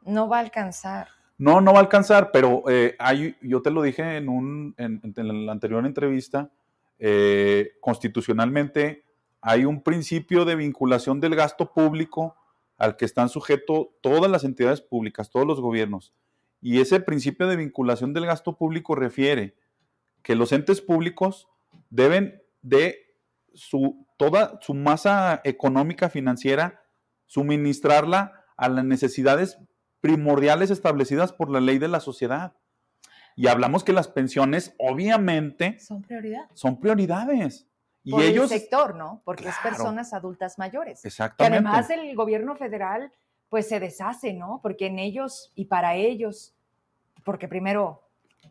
No va a alcanzar. No, no va a alcanzar, pero eh, hay, yo te lo dije en, un, en, la anterior entrevista, eh, constitucionalmente hay un principio de vinculación del gasto público al que están sujetos todas las entidades públicas, todos los gobiernos. Y ese principio de vinculación del gasto público refiere que los entes públicos deben de su, toda su masa económica financiera suministrarla a las necesidades primordiales establecidas por la ley de la sociedad. Y hablamos que las pensiones, obviamente, son prioridad. Son prioridades. Y por ellos, el sector, ¿no? Porque es personas adultas mayores. Exactamente. Que además el gobierno federal, pues se deshace, ¿no? Porque en ellos y para ellos, porque primero.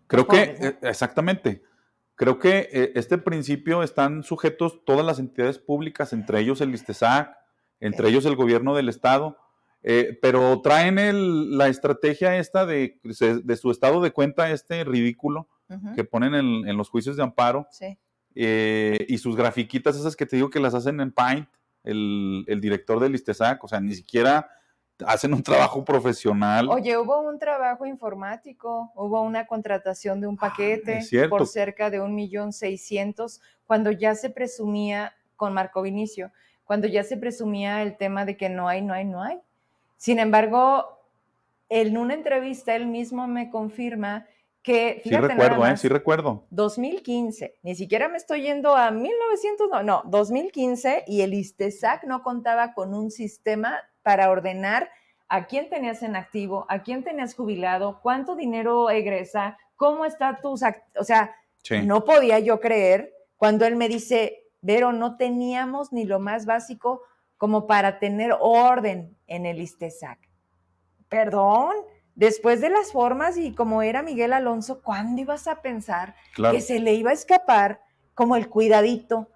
Creo que, eh, exactamente. Creo que eh, este principio están sujetos todas las entidades públicas, entre ellos el ISTESAC, entre ellos el gobierno del Estado, eh, pero traen la estrategia esta de, de, su estado de cuenta, este ridículo que ponen en, los juicios de amparo. Eh, y sus grafiquitas, esas que te digo que las hacen en Paint, el, director del ISTESAC, o sea, ni siquiera hacen un trabajo profesional. Oye, hubo un trabajo informático, hubo una contratación de un ah, paquete por cerca de un millón seiscientos, cuando ya se presumía, con Marco Vinicio, cuando ya se presumía el tema de que no hay, no hay, no hay. Sin embargo, en una entrevista él mismo me confirma que, fíjate, sí recuerdo, ¿eh? Sí recuerdo. 2015, ni siquiera me estoy yendo a 1900, no, no, 2015 y el ISTESAC no contaba con un sistema para ordenar a quién tenías en activo, a quién tenías jubilado, cuánto dinero egresa, cómo está tus, o sea, no podía yo creer cuando él me dice, Vero, no teníamos ni lo más básico como para tener orden en el ISTESAC. Perdón, después de las formas y como era Miguel Alonso, ¿cuándo ibas a pensar que se le iba a escapar como el cuidadito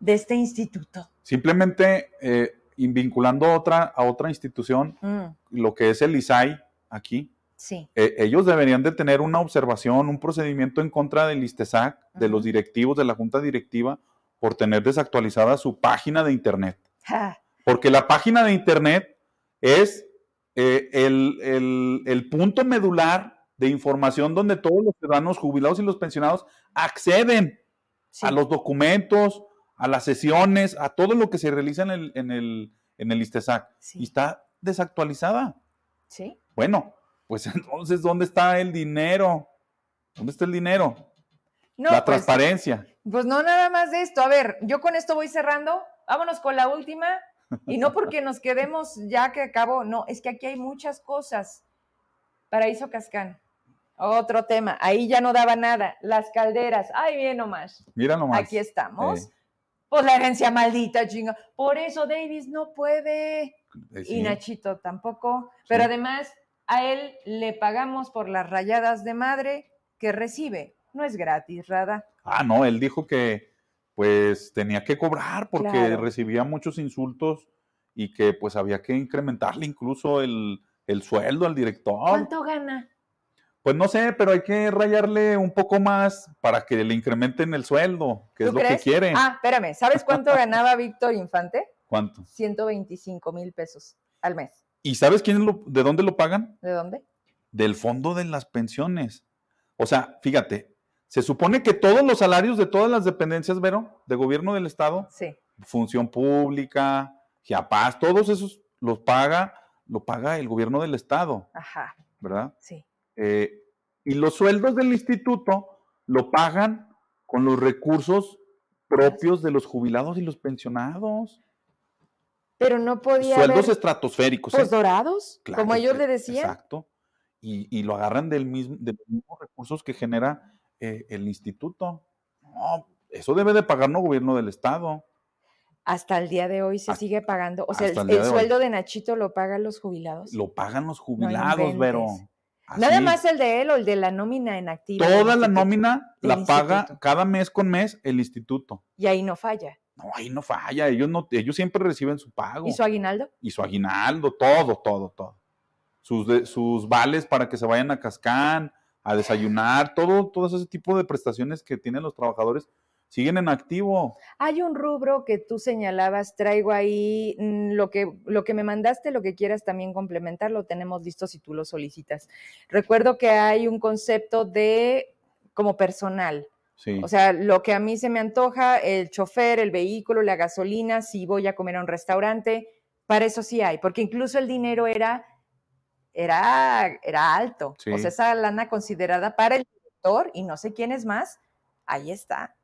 de este instituto? Simplemente eh, vinculando a otra, a otra institución, mm. lo que es el ISAI aquí, Sí. Eh, ellos deberían de tener una observación, un procedimiento en contra del ISTESAC, de los directivos, de la junta directiva, por tener desactualizada su página de internet. Porque la página de Internet es eh, el, punto medular de información donde todos los ciudadanos jubilados y los pensionados acceden a los documentos, a las sesiones, a todo lo que se realiza en el, en el, en el ISTESAC. Y está desactualizada. Sí. Bueno, pues entonces, ¿dónde está el dinero? ¿Dónde está el dinero? No, la pues, transparencia. Pues no nada más de esto. A ver, yo con esto voy cerrando. Vámonos con la última. Y no porque nos quedemos ya que acabo, no, es que aquí hay muchas cosas. Paraíso Cascán, otro tema, ahí ya no daba nada. Las calderas, ay, bien nomás. Mira nomás. Aquí estamos. Pues la herencia maldita, chinga. Por eso Davis no puede. Eh, y Nachito tampoco. Pero además, a él le pagamos por las rayadas de madre que recibe. No es gratis, Rada. Ah, no, él dijo que pues tenía que cobrar porque recibía muchos insultos y que pues había que incrementarle incluso el, sueldo al director. ¿Cuánto gana? Pues no sé, pero hay que rayarle un poco más para que le incrementen el sueldo, que es lo que quiere. Ah, espérame, ¿sabes cuánto ganaba Víctor Infante? ¿Cuánto? 125 mil pesos al mes. ¿Y sabes quién lo, de dónde lo pagan? ¿De dónde? Del fondo de las pensiones. O sea, fíjate, se supone que todos los salarios de todas las dependencias, Vero, de gobierno del Estado, función pública, GIAPAS, todos esos los paga, lo paga el gobierno del Estado. Ajá. ¿Verdad? Sí. Eh, y los sueldos del instituto lo pagan con los recursos propios de los jubilados y los pensionados. Pero no podía. Sueldos estratosféricos. Pues dorados, como ellos le decían. Exacto. Y, lo agarran del mismo, de los mismos recursos que genera eh, el instituto. No, eso debe de pagarnos gobierno del Estado. Hasta el día de hoy se sigue pagando. O sea, el, sueldo de Nachito lo pagan los jubilados. Lo pagan los jubilados, Vero. Nada más el de él o el de la nómina en activo. Toda la nómina la paga cada mes con mes el instituto. Y ahí no falla. No, ahí no falla. Ellos, no, ellos siempre reciben su pago. ¿Y su aguinaldo? Y su aguinaldo, todo, todo, todo. Sus, sus vales para que se vayan a Cascán, a desayunar, todo, todo ese tipo de prestaciones que tienen los trabajadores siguen en activo. Hay un rubro que tú señalabas, traigo ahí mm, lo que, lo que me mandaste, lo que quieras también complementar, lo tenemos listo si tú lo solicitas. Recuerdo que hay un concepto de como personal. Sí. O sea, lo que a mí se me antoja, el chofer, el vehículo, la gasolina, si voy a comer a un restaurante, para eso sí hay, porque incluso el dinero era era, era alto. O sea, esa lana considerada para el director y no sé quién es más, ahí está.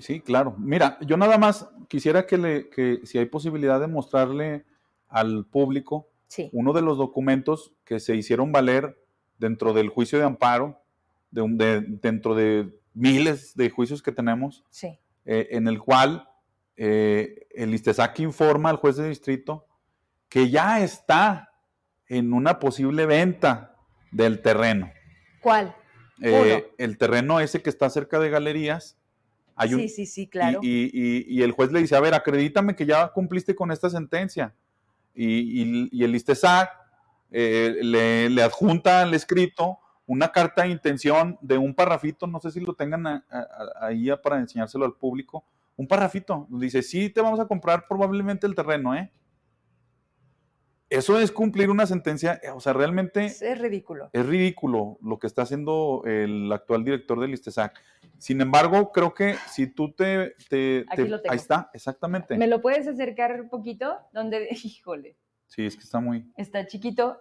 Sí, claro. Mira, yo nada más quisiera que, le, que si hay posibilidad de mostrarle al público uno de los documentos que se hicieron valer dentro del juicio de amparo, de, dentro de miles de juicios que tenemos, sí. Eh, en el cual eh, el ISTESAC informa al juez de distrito que ya está en una posible venta del terreno. ¿Cuál? Eh, el terreno ese que está cerca de galerías. Hay sí, sí, sí, claro. Y, el juez le dice, a ver, acredítame que ya cumpliste con esta sentencia. Y, el ISTESAC le, le adjunta al escrito una carta de intención de un parrafito, no sé si lo tengan ahí para enseñárselo al público, un parrafito, dice, sí, te vamos a comprar probablemente el terreno, ¿eh? Eso es cumplir una sentencia, o sea, realmente... Es ridículo. Es ridículo lo que está haciendo el actual director del ISTESAC. Sin embargo, creo que si tú te... ahí está, exactamente. ¿Me lo puedes acercar un poquito? Donde, híjole. Sí, es que está muy... Está chiquito.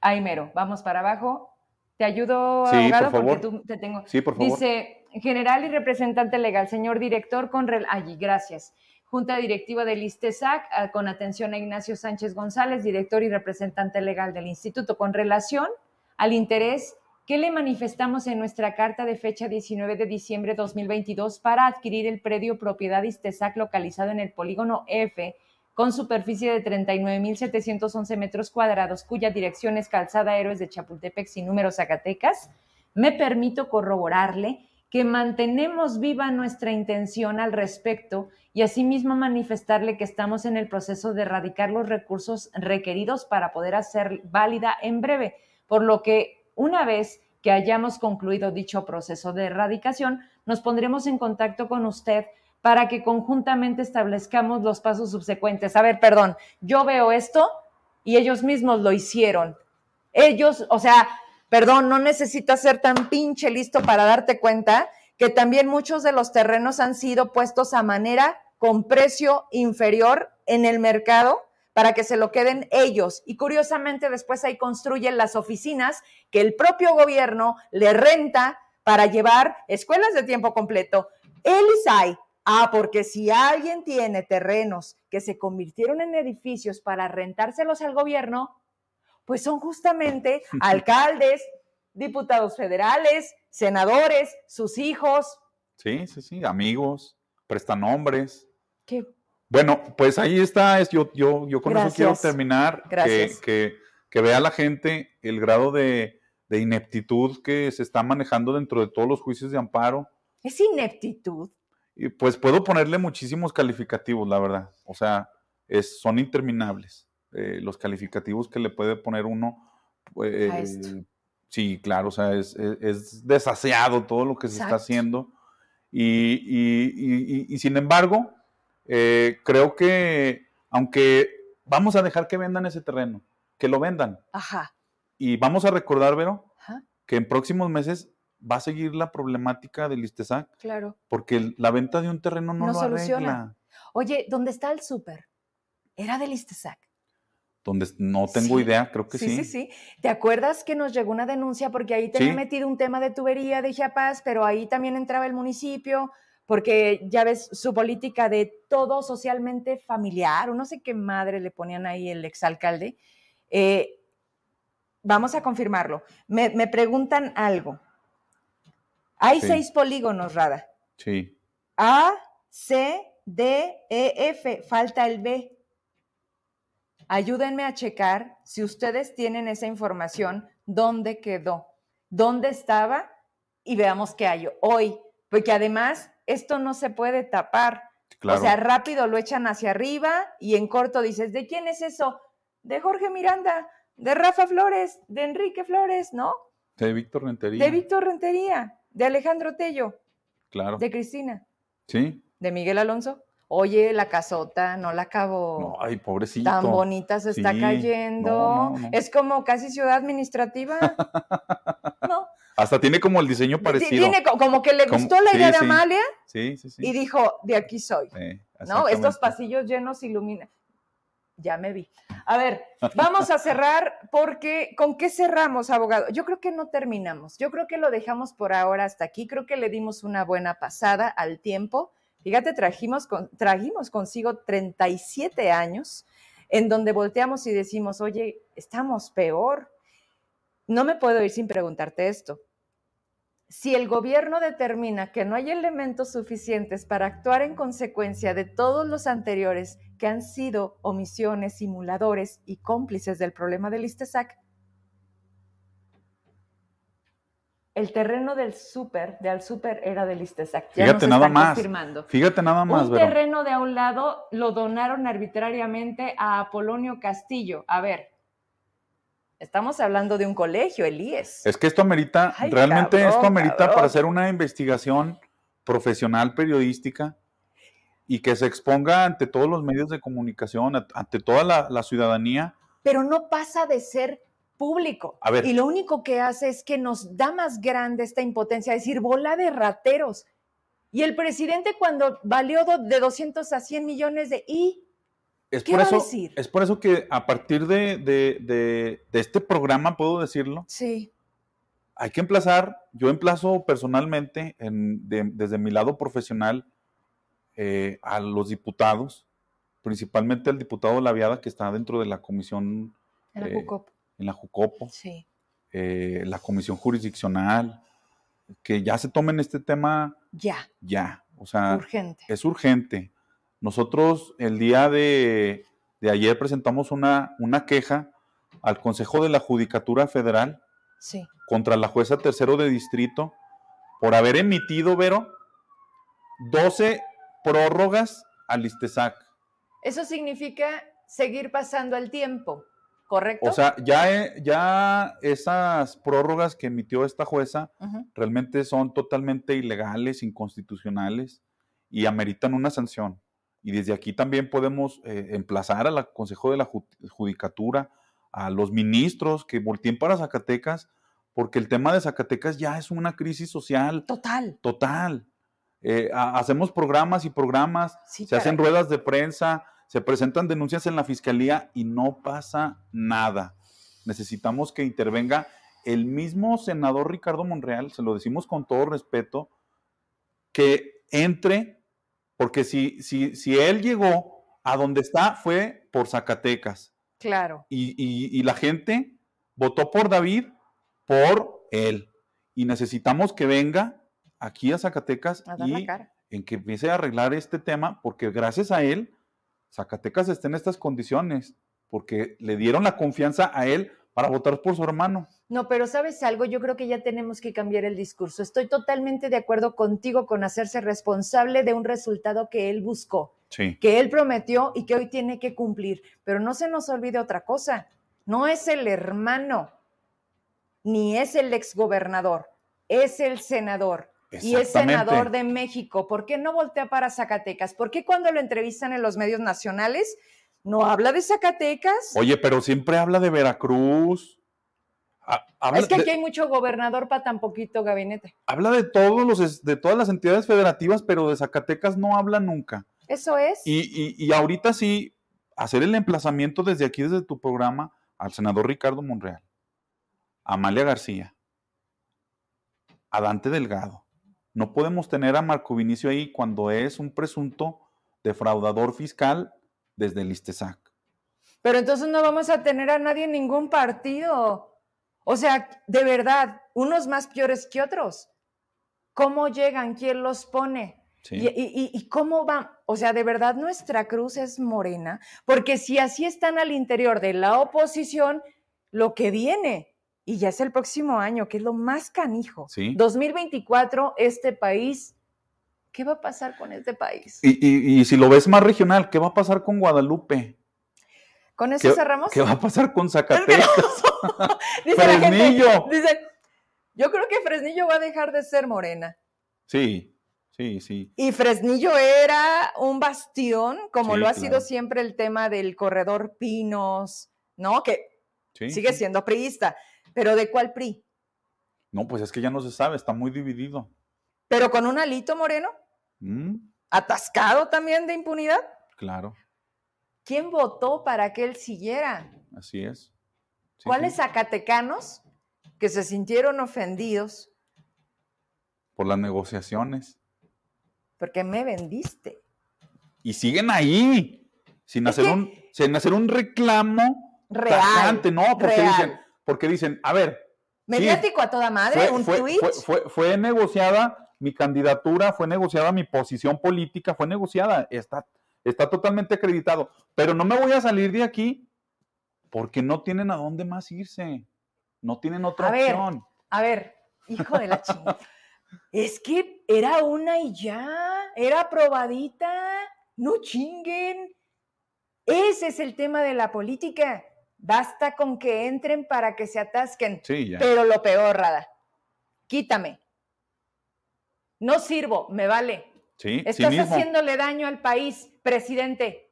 Ahí mero. Vamos para abajo. Te ayudo, abogado, porque tú te tengo. Sí, por favor. Dice, general y representante legal, señor director, con... Allí, gracias. Junta Directiva del ISTESAC, ah, con atención a Ignacio Sánchez González, director y representante legal del Instituto, con relación al interés que le manifestamos en nuestra carta de fecha 19 de diciembre de 2022 para adquirir el predio propiedad ISTESAC localizado en el polígono F con superficie de 39.711 metros cuadrados, cuya dirección es Calzada Héroes de Chapultepec sin número Zacatecas, me permito corroborarle que mantenemos viva nuestra intención al respecto y asimismo manifestarle que estamos en el proceso de erradicar los recursos requeridos para poder hacer válida en breve, por lo que una vez que hayamos concluido dicho proceso de erradicación, nos pondremos en contacto con usted para que conjuntamente establezcamos los pasos subsecuentes. A ver, perdón, yo veo esto y ellos mismos lo hicieron. Ellos, o sea, perdón, no necesitas ser tan pinche listo para darte cuenta que también muchos de los terrenos han sido puestos a manera con precio inferior en el mercado para que se lo queden ellos. Y curiosamente después ahí construyen las oficinas que el propio gobierno le renta para llevar escuelas de tiempo completo. El ISAI Ah, porque si alguien tiene terrenos que se convirtieron en edificios para rentárselos al gobierno, pues son justamente alcaldes, diputados federales, senadores, sus hijos. Sí, sí, sí, amigos, prestanombres. ¿Qué? Bueno, pues ahí está, es, yo, yo, yo con eso quiero terminar, que, que, que, vea la gente el grado de, de ineptitud que se está manejando dentro de todos los juicios de amparo. Es ineptitud. Y pues puedo ponerle muchísimos calificativos, la verdad. O sea, es, son interminables eh, los calificativos que le puede poner uno. Pues, sí, claro, o sea, es, es, desaseado todo lo que se está haciendo. Y, sin embargo, eh, creo que aunque vamos a dejar que vendan ese terreno, que lo vendan. Ajá. Y vamos a recordar, Vero, que en próximos meses va a seguir la problemática del ISTESAC. Claro. Porque la venta de un terreno no, lo soluciona. Oye, ¿dónde está el súper? Era del ISTESAC. Donde no tengo idea, creo que sí, sí. Sí, sí, ¿Te acuerdas que nos llegó una denuncia porque ahí tenía metido un tema de tubería de Chiapas, pero ahí también entraba el municipio? Porque ya ves su política de todo socialmente familiar, o no sé qué madre le ponían ahí el exalcalde. Eh, vamos a confirmarlo. Me, me preguntan algo. Hay seis polígonos, Rada. Sí. A, C, D, E, F. Falta el B. Ayúdenme a checar si ustedes tienen esa información, dónde quedó, dónde estaba y veamos qué hay hoy. Porque además, esto no se puede tapar. O sea, rápido lo echan hacia arriba y en corto dices, ¿de quién es eso? De Jorge Miranda, de Rafa Flores, de Enrique Flores, ¿no? De Víctor Rentería. De Víctor Rentería de Alejandro Tello. Claro. De Cristina. Sí. De Miguel Alonso. Oye, la casota no la acabó. No, ay, pobrecito. Tan bonita se está cayendo. es como casi ciudad administrativa. no. Hasta tiene como el diseño parecido. Tiene como que le gustó la idea de Amalia. Sí, sí, sí. Y dijo, de aquí soy. ¿No? Estos pasillos llenos iluminan. Ya me vi. A ver, vamos a cerrar porque ¿con qué cerramos, abogado? Yo creo que no terminamos. Yo creo que lo dejamos por ahora hasta aquí. Creo que le dimos una buena pasada al tiempo. Fíjate, trajimos, con, trajimos consigo 37 años en donde volteamos y decimos, oye, estamos peor. No me puedo ir sin preguntarte esto. Si el gobierno determina que no hay elementos suficientes para actuar en consecuencia de todos los anteriores que han sido omisiones, simuladores y cómplices del problema del ISTESAC, el terreno del súper, de al súper era del ISTESAC. Ya Fíjate nada más. Fíjate nada más. Un terreno de a un lado lo donaron arbitrariamente a Apolonio Castillo. A ver, Estamos hablando de un colegio, Elías. Es que esto amerita, realmente esto amerita para hacer una investigación profesional periodística y que se exponga ante todos los medios de comunicación, ante toda la, ciudadanía. Pero no pasa de ser público. A ver. Y lo único que hace es que nos da más grande esta impotencia, decir, bola de rateros. Y el presidente cuando valió de 200 a 100 millones de... ¿Y es por eso, Es por eso que a partir de, este programa, puedo decirlo. Sí. Hay que emplazar, yo emplazo personalmente, desde mi lado profesional, eh, a los diputados, principalmente al diputado Laviada, que está dentro de la comisión. En la eh. En la Jucopo. Sí. Eh, la comisión jurisdiccional, que ya se tomen este tema. Ya. Ya. O sea, urgente. es urgente. Nosotros el día de, ayer presentamos una, una, queja al Consejo de la Judicatura Federal contra la jueza tercero de distrito por haber emitido, Vero, 12 prórrogas al ISTESAC. Eso significa seguir pasando el tiempo, ¿correcto? O sea, ya, ya esas prórrogas que emitió esta jueza realmente son totalmente ilegales, inconstitucionales y ameritan una sanción. Y desde aquí también podemos eh, emplazar al Consejo de la Judicatura, a los ministros que volteen para Zacatecas, porque el tema de Zacatecas ya es una crisis social. Total. Total. Eh, hacemos programas y programas, se hacen ruedas de prensa, se presentan denuncias en la fiscalía y no pasa nada. Necesitamos que intervenga el mismo senador Ricardo Monreal, se lo decimos con todo respeto, que entre porque si, si, si él llegó a donde está fue por Zacatecas. Claro. Y, la gente votó por David por él. Y necesitamos que venga aquí a Zacatecas y en que empiece a arreglar este tema, porque gracias a él, Zacatecas está en estas condiciones, porque le dieron la confianza a él para votar por su hermano. No, pero sabes algo, yo creo que ya tenemos que cambiar el discurso. Estoy totalmente de acuerdo contigo con hacerse responsable de un resultado que él buscó, que él prometió y que hoy tiene que cumplir. Pero no se nos olvide otra cosa, no es el hermano, ni es el exgobernador, es el senador. Y es senador de México. ¿Por qué no voltea para Zacatecas? ¿Por qué cuando lo entrevistan en los medios nacionales no habla de Zacatecas? Oye, pero siempre habla de Veracruz es que aquí hay mucho gobernador para tan poquito gabinete. Habla de todos los de todas las entidades federativas, pero de Zacatecas no habla nunca. Eso es. Y, ahorita sí, hacer el emplazamiento desde aquí, desde tu programa, al senador Ricardo Monreal, a Amalia García, a Dante Delgado. No podemos tener a Marco Vinicio ahí cuando es un presunto defraudador fiscal desde el ISTESAC. Pero entonces no vamos a tener a nadie en ningún partido. O sea, de verdad, unos más peores que otros. ¿Cómo llegan? ¿Quién los pone? Y, cómo van? O sea, de verdad nuestra cruz es morena, porque si así están al interior de la oposición, lo que viene, y ya es el próximo año, que es lo más canijo, 2024, este país, ¿qué va a pasar con este país? y si lo ves más regional, ¿qué va a pasar con Guadalupe? ¿Con eso cerramos? ¿Qué va a pasar con Zacatecas? dice Fresnillo. dice, yo creo que Fresnillo va a dejar de ser morena. Sí, sí, sí. Y Fresnillo era un bastión, como lo ha sido siempre el tema del corredor Pinos, ¿no? Que sigue siendo priista. ¿Pero de cuál PRI? No, pues es que ya no se sabe, está muy dividido. ¿Pero con un alito moreno? Mm. ¿Atascado también de impunidad? Claro. ¿quién votó para que él siguiera? Así es. Sí, ¿Cuáles sí, zacatecanos que se sintieron ofendidos Por las negociaciones. porque me vendiste? Y siguen ahí, sin, Es hacer, que- un, sin hacer un reclamo Real. tajante, ¿no? Porque real. dicen, porque dicen, a ver, Mediático a toda madre, un fue, tweet. fue- negociada mi candidatura, fue negociada mi posición política, fue negociada, está, está totalmente acreditado. Pero no me voy a salir de aquí porque no tienen a dónde más irse. No tienen otra A ver. opción. A ver, hijo de la chingada. Es que era una y ya, era probadita. No chinguen. Ese es el tema de la política. Basta con que entren para que se atasquen. Sí, ya. Pero lo peor, Rada, quítame. No sirvo, me vale. Sí, Estás cinismo. haciéndole daño al país, presidente.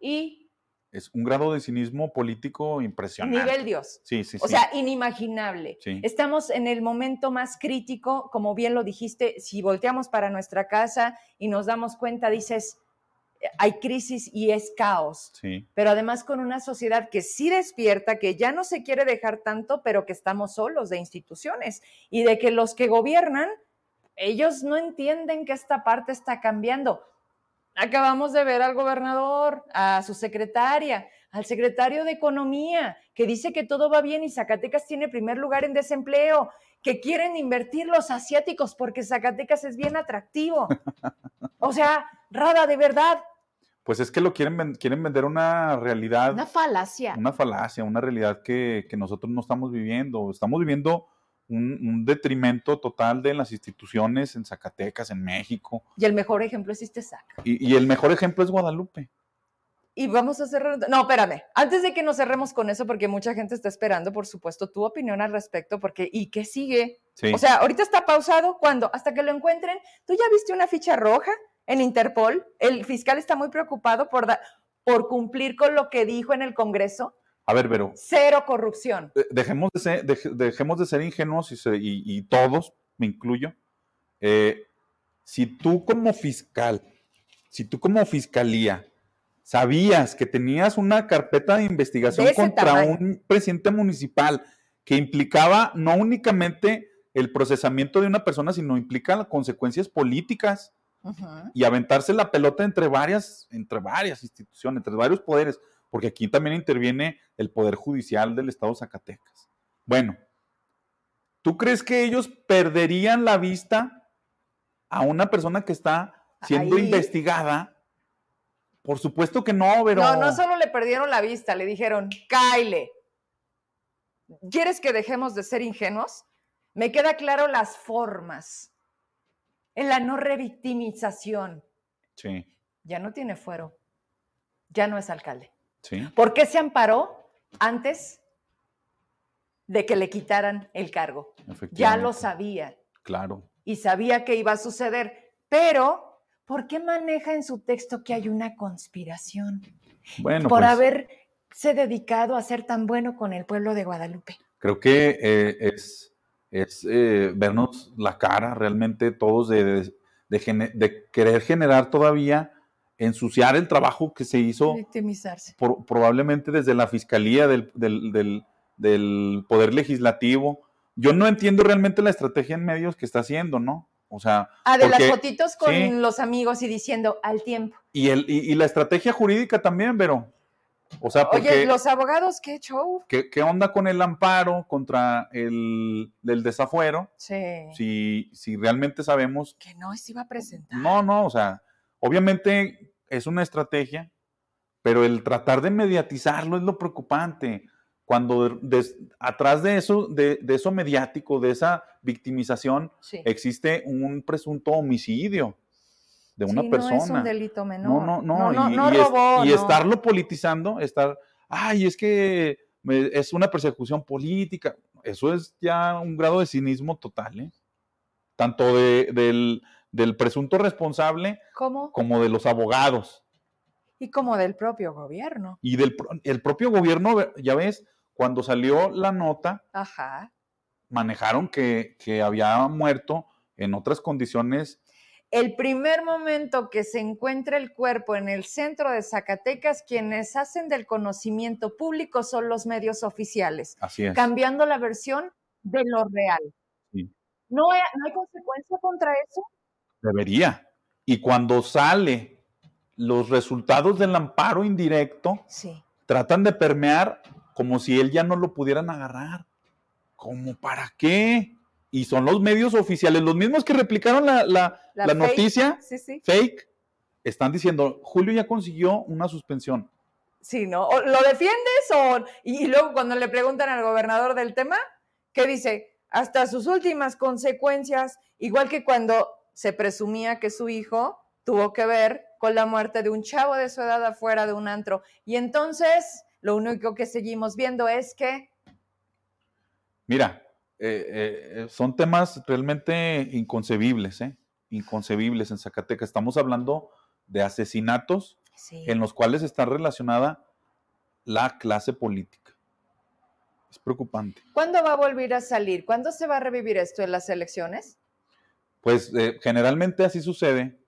Y Es un grado de cinismo político impresionante. nivel Dios. Sí, sí, O sí. sea, inimaginable. Sí. Estamos en el momento más crítico, como bien lo dijiste, si volteamos para nuestra casa y nos damos cuenta, dices, hay crisis y es caos, sí. pero además con una sociedad que sí despierta, que ya no se quiere dejar tanto, pero que estamos solos de instituciones y de que los que gobiernan, ellos no entienden que esta parte está cambiando. Acabamos de ver al gobernador, a su secretaria, al secretario de Economía, que dice que todo va bien y Zacatecas tiene primer lugar en desempleo, que quieren invertir los asiáticos porque Zacatecas es bien atractivo. O sea, Rada, de verdad, Pues es que lo quieren, quieren vender una realidad, una falacia. una falacia, una realidad que, que nosotros no estamos viviendo. Estamos viviendo un, un detrimento total de las instituciones en Zacatecas, en México. Y el mejor ejemplo es Istezac. Y, y el mejor ejemplo es Guadalupe. Y vamos a cerrar. No, espérame. Antes de que nos cerremos con eso, porque mucha gente está esperando, por supuesto, tu opinión al respecto, porque ¿y qué sigue? Sí. O sea, ahorita está pausado. ¿Cuándo? Hasta que lo encuentren. ¿Tú ya viste una ficha roja en Interpol? El fiscal está muy preocupado por, da- por cumplir con lo que dijo en el Congreso. a ver, pero Cero corrupción. eh, dejemos de ser, dej- dejemos de ser ingenuos y, se- y- y todos, me incluyo. Eh, si tú como fiscal, si tú como fiscalía sabías que tenías una carpeta de investigación De contra tamaño. un presidente municipal que implicaba no únicamente el procesamiento de una persona, sino implica consecuencias políticas Y aventarse la pelota entre varias, entre varias instituciones, entre varios poderes, porque aquí también interviene el Poder Judicial del Estado de Zacatecas. Bueno, ¿tú crees que ellos perderían la vista a una persona que está siendo Ahí. investigada? Por supuesto que no, pero... No, no solo le perdieron la vista, le dijeron, Kyle, ¿quieres que dejemos de ser ingenuos? Me queda claro las formas. En la no revictimización. Sí, Ya no tiene fuero. Ya no es alcalde. sí, ¿Por qué se amparó antes de que le quitaran el cargo? Ya lo sabía Claro. y sabía que iba a suceder, pero ¿por qué maneja en su texto que hay una conspiración? Bueno, por pues, haberse dedicado a ser tan bueno con el pueblo de Guadalupe. creo que eh, es, es eh, vernos la cara realmente todos de, de- de gene- de querer generar todavía, ensuciar el trabajo que se hizo Victimizarse. por- probablemente desde la Fiscalía del, del- del- del Poder Legislativo. Yo no entiendo realmente la estrategia en medios que está haciendo, ¿no? O sea, Ah, de porque- las fotitos con sí. los amigos y diciendo al tiempo. y, el, y, y la estrategia jurídica también, pero, o sea, porque... Oye, los abogados, qué show. ¿Qué, qué onda con el amparo contra el del desafuero? Sí. Si, si realmente sabemos. Que no se iba a presentar. No, no, o sea, obviamente es una estrategia, pero el tratar de mediatizarlo es lo preocupante. Cuando de- des- atrás de eso, de, de eso mediático, de esa victimización, Sí. existe un presunto homicidio de una Sí, persona. No es un delito menor. No, no, no. No, y, no y es- robó, y no. estarlo politizando, estar, ay, es que es una persecución política. Eso es ya un grado de cinismo total, ¿eh? Tanto de- del, del presunto responsable ¿Cómo? como de los abogados. Y como del propio gobierno. Y del el propio gobierno, ya ves, cuando salió la nota, Ajá. manejaron que, que había muerto en otras condiciones el primer momento que se encuentra el cuerpo en el centro de Zacatecas, quienes hacen del conocimiento público son los medios oficiales, Así es. cambiando la versión de lo real. Sí. ¿No hay, no hay consecuencia contra eso? Debería. Y cuando sale los resultados del amparo indirecto, Sí. tratan de permear como si él ya no lo pudieran agarrar. ¿Cómo para qué? Y son los medios oficiales, los mismos que replicaron la, la- La la fake. noticia Sí, sí. fake, están diciendo, Julio ya consiguió una suspensión. Sí, ¿no? ¿O ¿Lo defiendes o...? Y, y luego cuando le preguntan al gobernador del tema, ¿qué dice? Hasta sus últimas consecuencias, igual que cuando se presumía que su hijo tuvo que ver con la muerte de un chavo de su edad afuera de un antro. Y entonces, lo único que seguimos viendo es que... Mira, eh, eh, son temas realmente inconcebibles, ¿eh? Inconcebibles en Zacatecas. Estamos hablando de asesinatos Sí. en los cuales está relacionada la clase política. Es preocupante. ¿Cuándo va a volver a salir? ¿Cuándo se va a revivir esto en las elecciones? Pues eh, generalmente así sucede.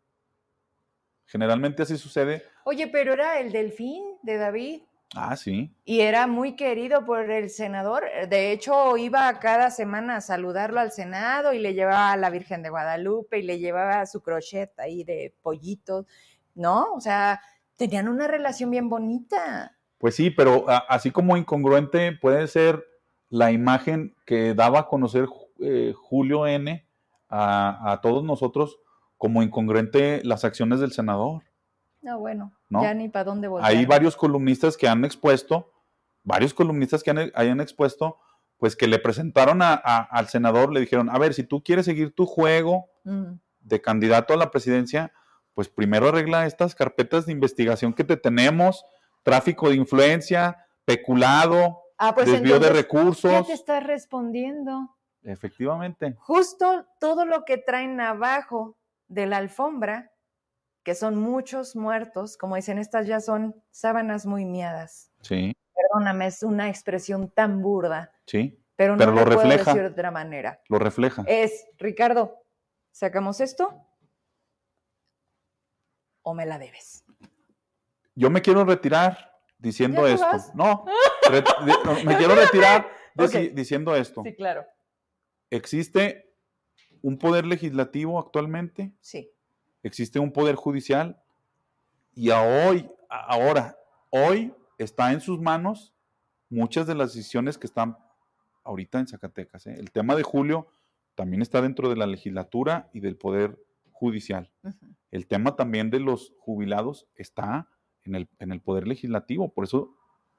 Generalmente así sucede. Oye, pero era el delfín de David. Ah, sí. Y era muy querido por el senador. De hecho, iba cada semana a saludarlo al Senado y le llevaba a la Virgen de Guadalupe y le llevaba su crochet ahí de pollitos, ¿no? O sea, tenían una relación bien bonita. Pues sí, pero a- así como incongruente puede ser la imagen que daba a conocer eh, Julio N a, a todos nosotros como incongruente las acciones del senador. No, bueno, ¿No? ya ni para dónde volver. Hay varios columnistas que han expuesto, varios columnistas que han, hayan expuesto, pues que le presentaron a- a- al senador, le dijeron, a ver, si tú quieres seguir tu juego de candidato a la presidencia, pues primero arregla estas carpetas de investigación que te tenemos, tráfico de influencia, peculado, Ah, pues desvío de entonces, ¿qué recursos. te estás respondiendo? Efectivamente. Justo todo lo que traen abajo de la alfombra, que son muchos muertos, como dicen, estas ya son sábanas muy miadas. Sí, Perdóname, es una expresión tan burda, sí, pero no Pero lo, lo puedo refleja. decir de otra manera. lo refleja. Es, Ricardo, ¿sacamos esto? ¿O me la debes? Yo me quiero retirar diciendo ¿Ya te esto. vas? No, me quiero retirar diciendo esto. Sí, claro. Existe un poder legislativo actualmente, Sí. Existe un poder judicial y a hoy, a- ahora, hoy está en sus manos muchas de las decisiones que están ahorita en Zacatecas. ¿eh? El tema de Julio también está dentro de la legislatura y del poder judicial. El tema también de los jubilados está en el, en el poder legislativo. Por eso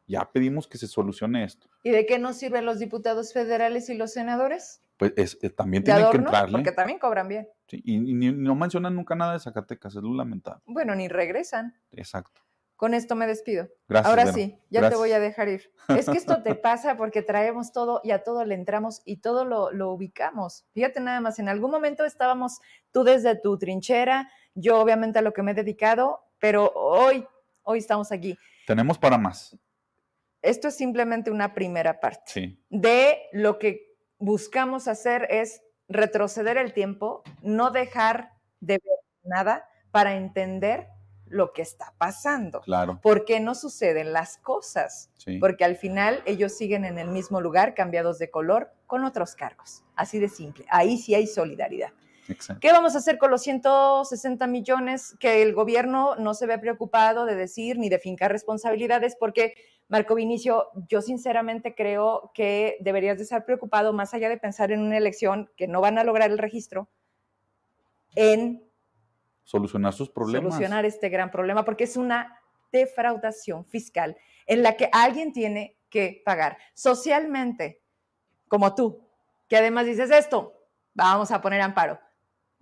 ya pedimos que se solucione esto. ¿Y de qué nos sirven los diputados federales y los senadores? Pues es- eh, también ¿De tienen que entrarle. Porque también cobran bien. Sí, y, y ni- no mencionan nunca nada de Zacatecas, es lo lamentable. Bueno, ni regresan. Exacto. Con esto me despido. Gracias. Ahora sí, ya te voy a dejar ir. Es que esto te pasa porque traemos todo y a todo le entramos y todo lo, lo ubicamos. Fíjate nada más, en algún momento estábamos tú desde tu trinchera, yo obviamente a lo que me he dedicado, pero hoy, hoy estamos aquí. Tenemos para más. Esto es simplemente una primera parte Sí, de lo que buscamos hacer es retroceder el tiempo, no dejar de ver nada para entender lo que está pasando. claro. ¿Por qué no suceden las cosas? Sí. Porque al final ellos siguen en el mismo lugar, cambiados de color, con otros cargos. Así de simple. Ahí sí hay solidaridad. Exacto. ¿Qué vamos a hacer con los 160 millones que el gobierno no se ve preocupado de decir ni de fincar responsabilidades? Porque, Marco Vinicio, yo sinceramente creo que deberías de estar preocupado, más allá de pensar en una elección que no van a lograr el registro, en Solucionar sus problemas. solucionar este gran problema, porque es una defraudación fiscal en la que alguien tiene que pagar socialmente, como tú, que además dices esto, vamos a poner amparo.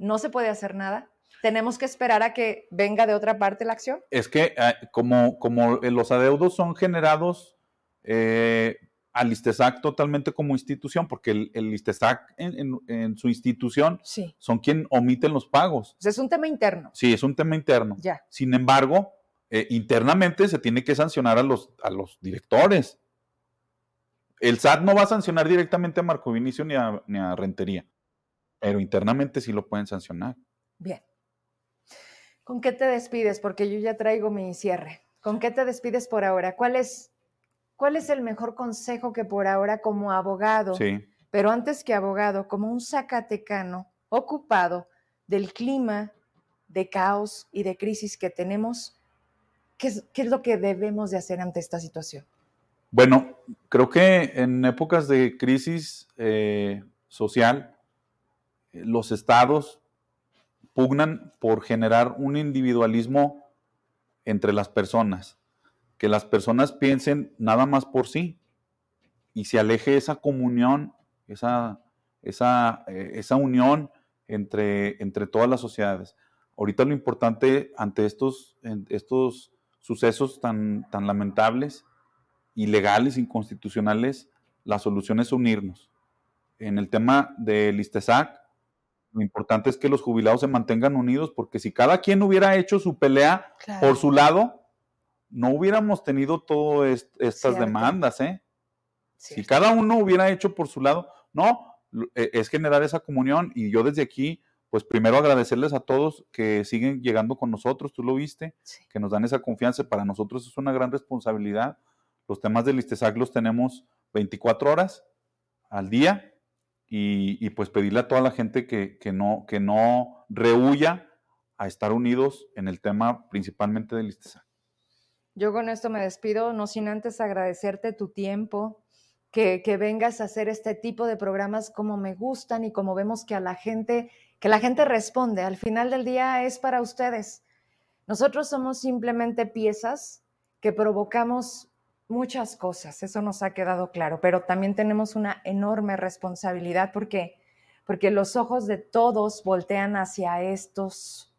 No se puede hacer nada. Tenemos que esperar a que venga de otra parte la acción. Es que eh, como, como eh, los adeudos son generados eh, al ISTESAC totalmente como institución, porque el, el ISTESAC en, en- en su institución Sí. son quien omiten los pagos. es un tema interno. Sí, es un tema interno. Ya. Sin embargo, eh, internamente se tiene que sancionar a los, a los directores. El SAT no va a sancionar directamente a Marco Vinicio ni a, ni a Rentería, pero internamente sí lo pueden sancionar. Bien. ¿Con qué te despides? Porque yo ya traigo mi cierre. ¿Con qué te despides por ahora? ¿Cuál es, cuál es el mejor consejo que por ahora como abogado, Sí. pero antes que abogado, como un zacatecano ocupado del clima de caos y de crisis que tenemos, ¿qué es, qué es lo que debemos de hacer ante esta situación? Bueno, creo que en épocas de crisis eh, social, los estados pugnan por generar un individualismo entre las personas, que las personas piensen nada más por sí y se aleje esa comunión, esa, esa, eh, esa unión entre, entre todas las sociedades. Ahorita lo importante ante estos, estos sucesos tan, tan lamentables, ilegales, inconstitucionales, la solución es unirnos. En el tema del ISTESAC, lo importante es que los jubilados se mantengan unidos, porque si cada quien hubiera hecho su pelea por su lado, no hubiéramos tenido todas estas Cierto. demandas, ¿eh? Si cada uno hubiera hecho por su lado, no, eh, es generar esa comunión y yo desde aquí, pues primero agradecerles a todos que siguen llegando con nosotros, tú lo viste, Sí. que nos dan esa confianza, para nosotros es una gran responsabilidad. Los temas del ISTESAC los tenemos 24 horas al día y, pues pedirle a toda la gente que, que no, que no rehuya a estar unidos en el tema principalmente del ISTESAC. Yo con esto me despido, no sin antes agradecerte tu tiempo, que, que vengas a hacer este tipo de programas como me gustan y como vemos que a la gente, que la gente responde. Al final del día es para ustedes. Nosotros somos simplemente piezas que provocamos muchas cosas, eso nos ha quedado claro, pero también tenemos una enorme responsabilidad porque, porque los ojos de todos voltean hacia estos,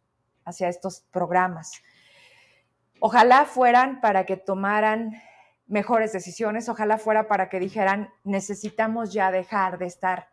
hacia estos programas. Ojalá fueran para que tomaran mejores decisiones, ojalá fuera para que dijeran, necesitamos ya dejar de estar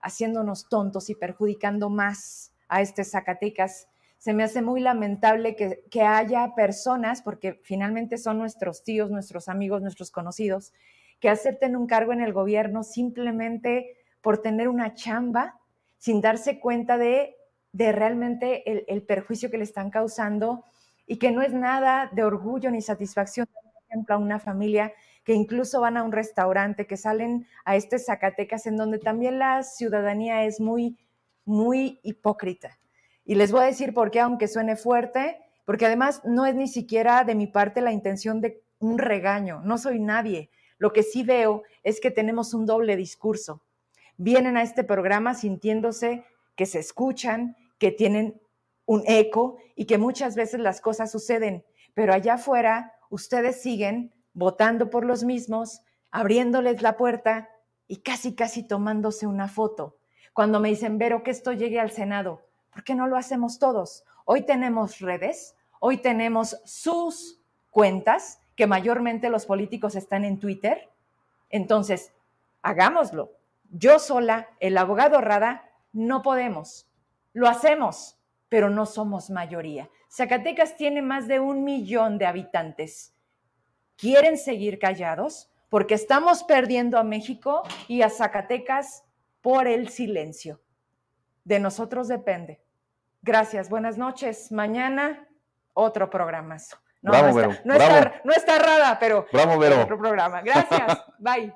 haciéndonos tontos y perjudicando más a este Zacatecas. Se me hace muy lamentable que, que haya personas, porque finalmente son nuestros tíos, nuestros amigos, nuestros conocidos, que acepten un cargo en el gobierno simplemente por tener una chamba, sin darse cuenta de, de realmente el, el perjuicio que le están causando y que no es nada de orgullo ni satisfacción, por ejemplo, a una familia que incluso van a un restaurante, que salen a este Zacatecas, en donde también la ciudadanía es muy, muy hipócrita. Y les voy a decir por qué, aunque suene fuerte, porque además no es ni siquiera de mi parte la intención de un regaño, no soy nadie. Lo que sí veo es que tenemos un doble discurso. Vienen a este programa sintiéndose que se escuchan, que tienen un eco y que muchas veces las cosas suceden, pero allá afuera ustedes siguen votando por los mismos, abriéndoles la puerta y casi, casi tomándose una foto. Cuando me dicen, Vero, que esto llegue al Senado, ¿por qué no lo hacemos todos? Hoy tenemos redes, hoy tenemos sus cuentas, que mayormente los políticos están en Twitter. Entonces, hagámoslo. Yo sola, el abogado Rada, no podemos. Lo hacemos, pero no somos mayoría. Zacatecas tiene más de un millón de habitantes. ¿Quieren seguir callados? Porque estamos perdiendo a México y a Zacatecas por el silencio. De nosotros depende. Gracias, buenas noches. Mañana otro programazo. No, Bravo, no, está, no, está, no está rara, pero Bravo, otro programa. Gracias. Bye.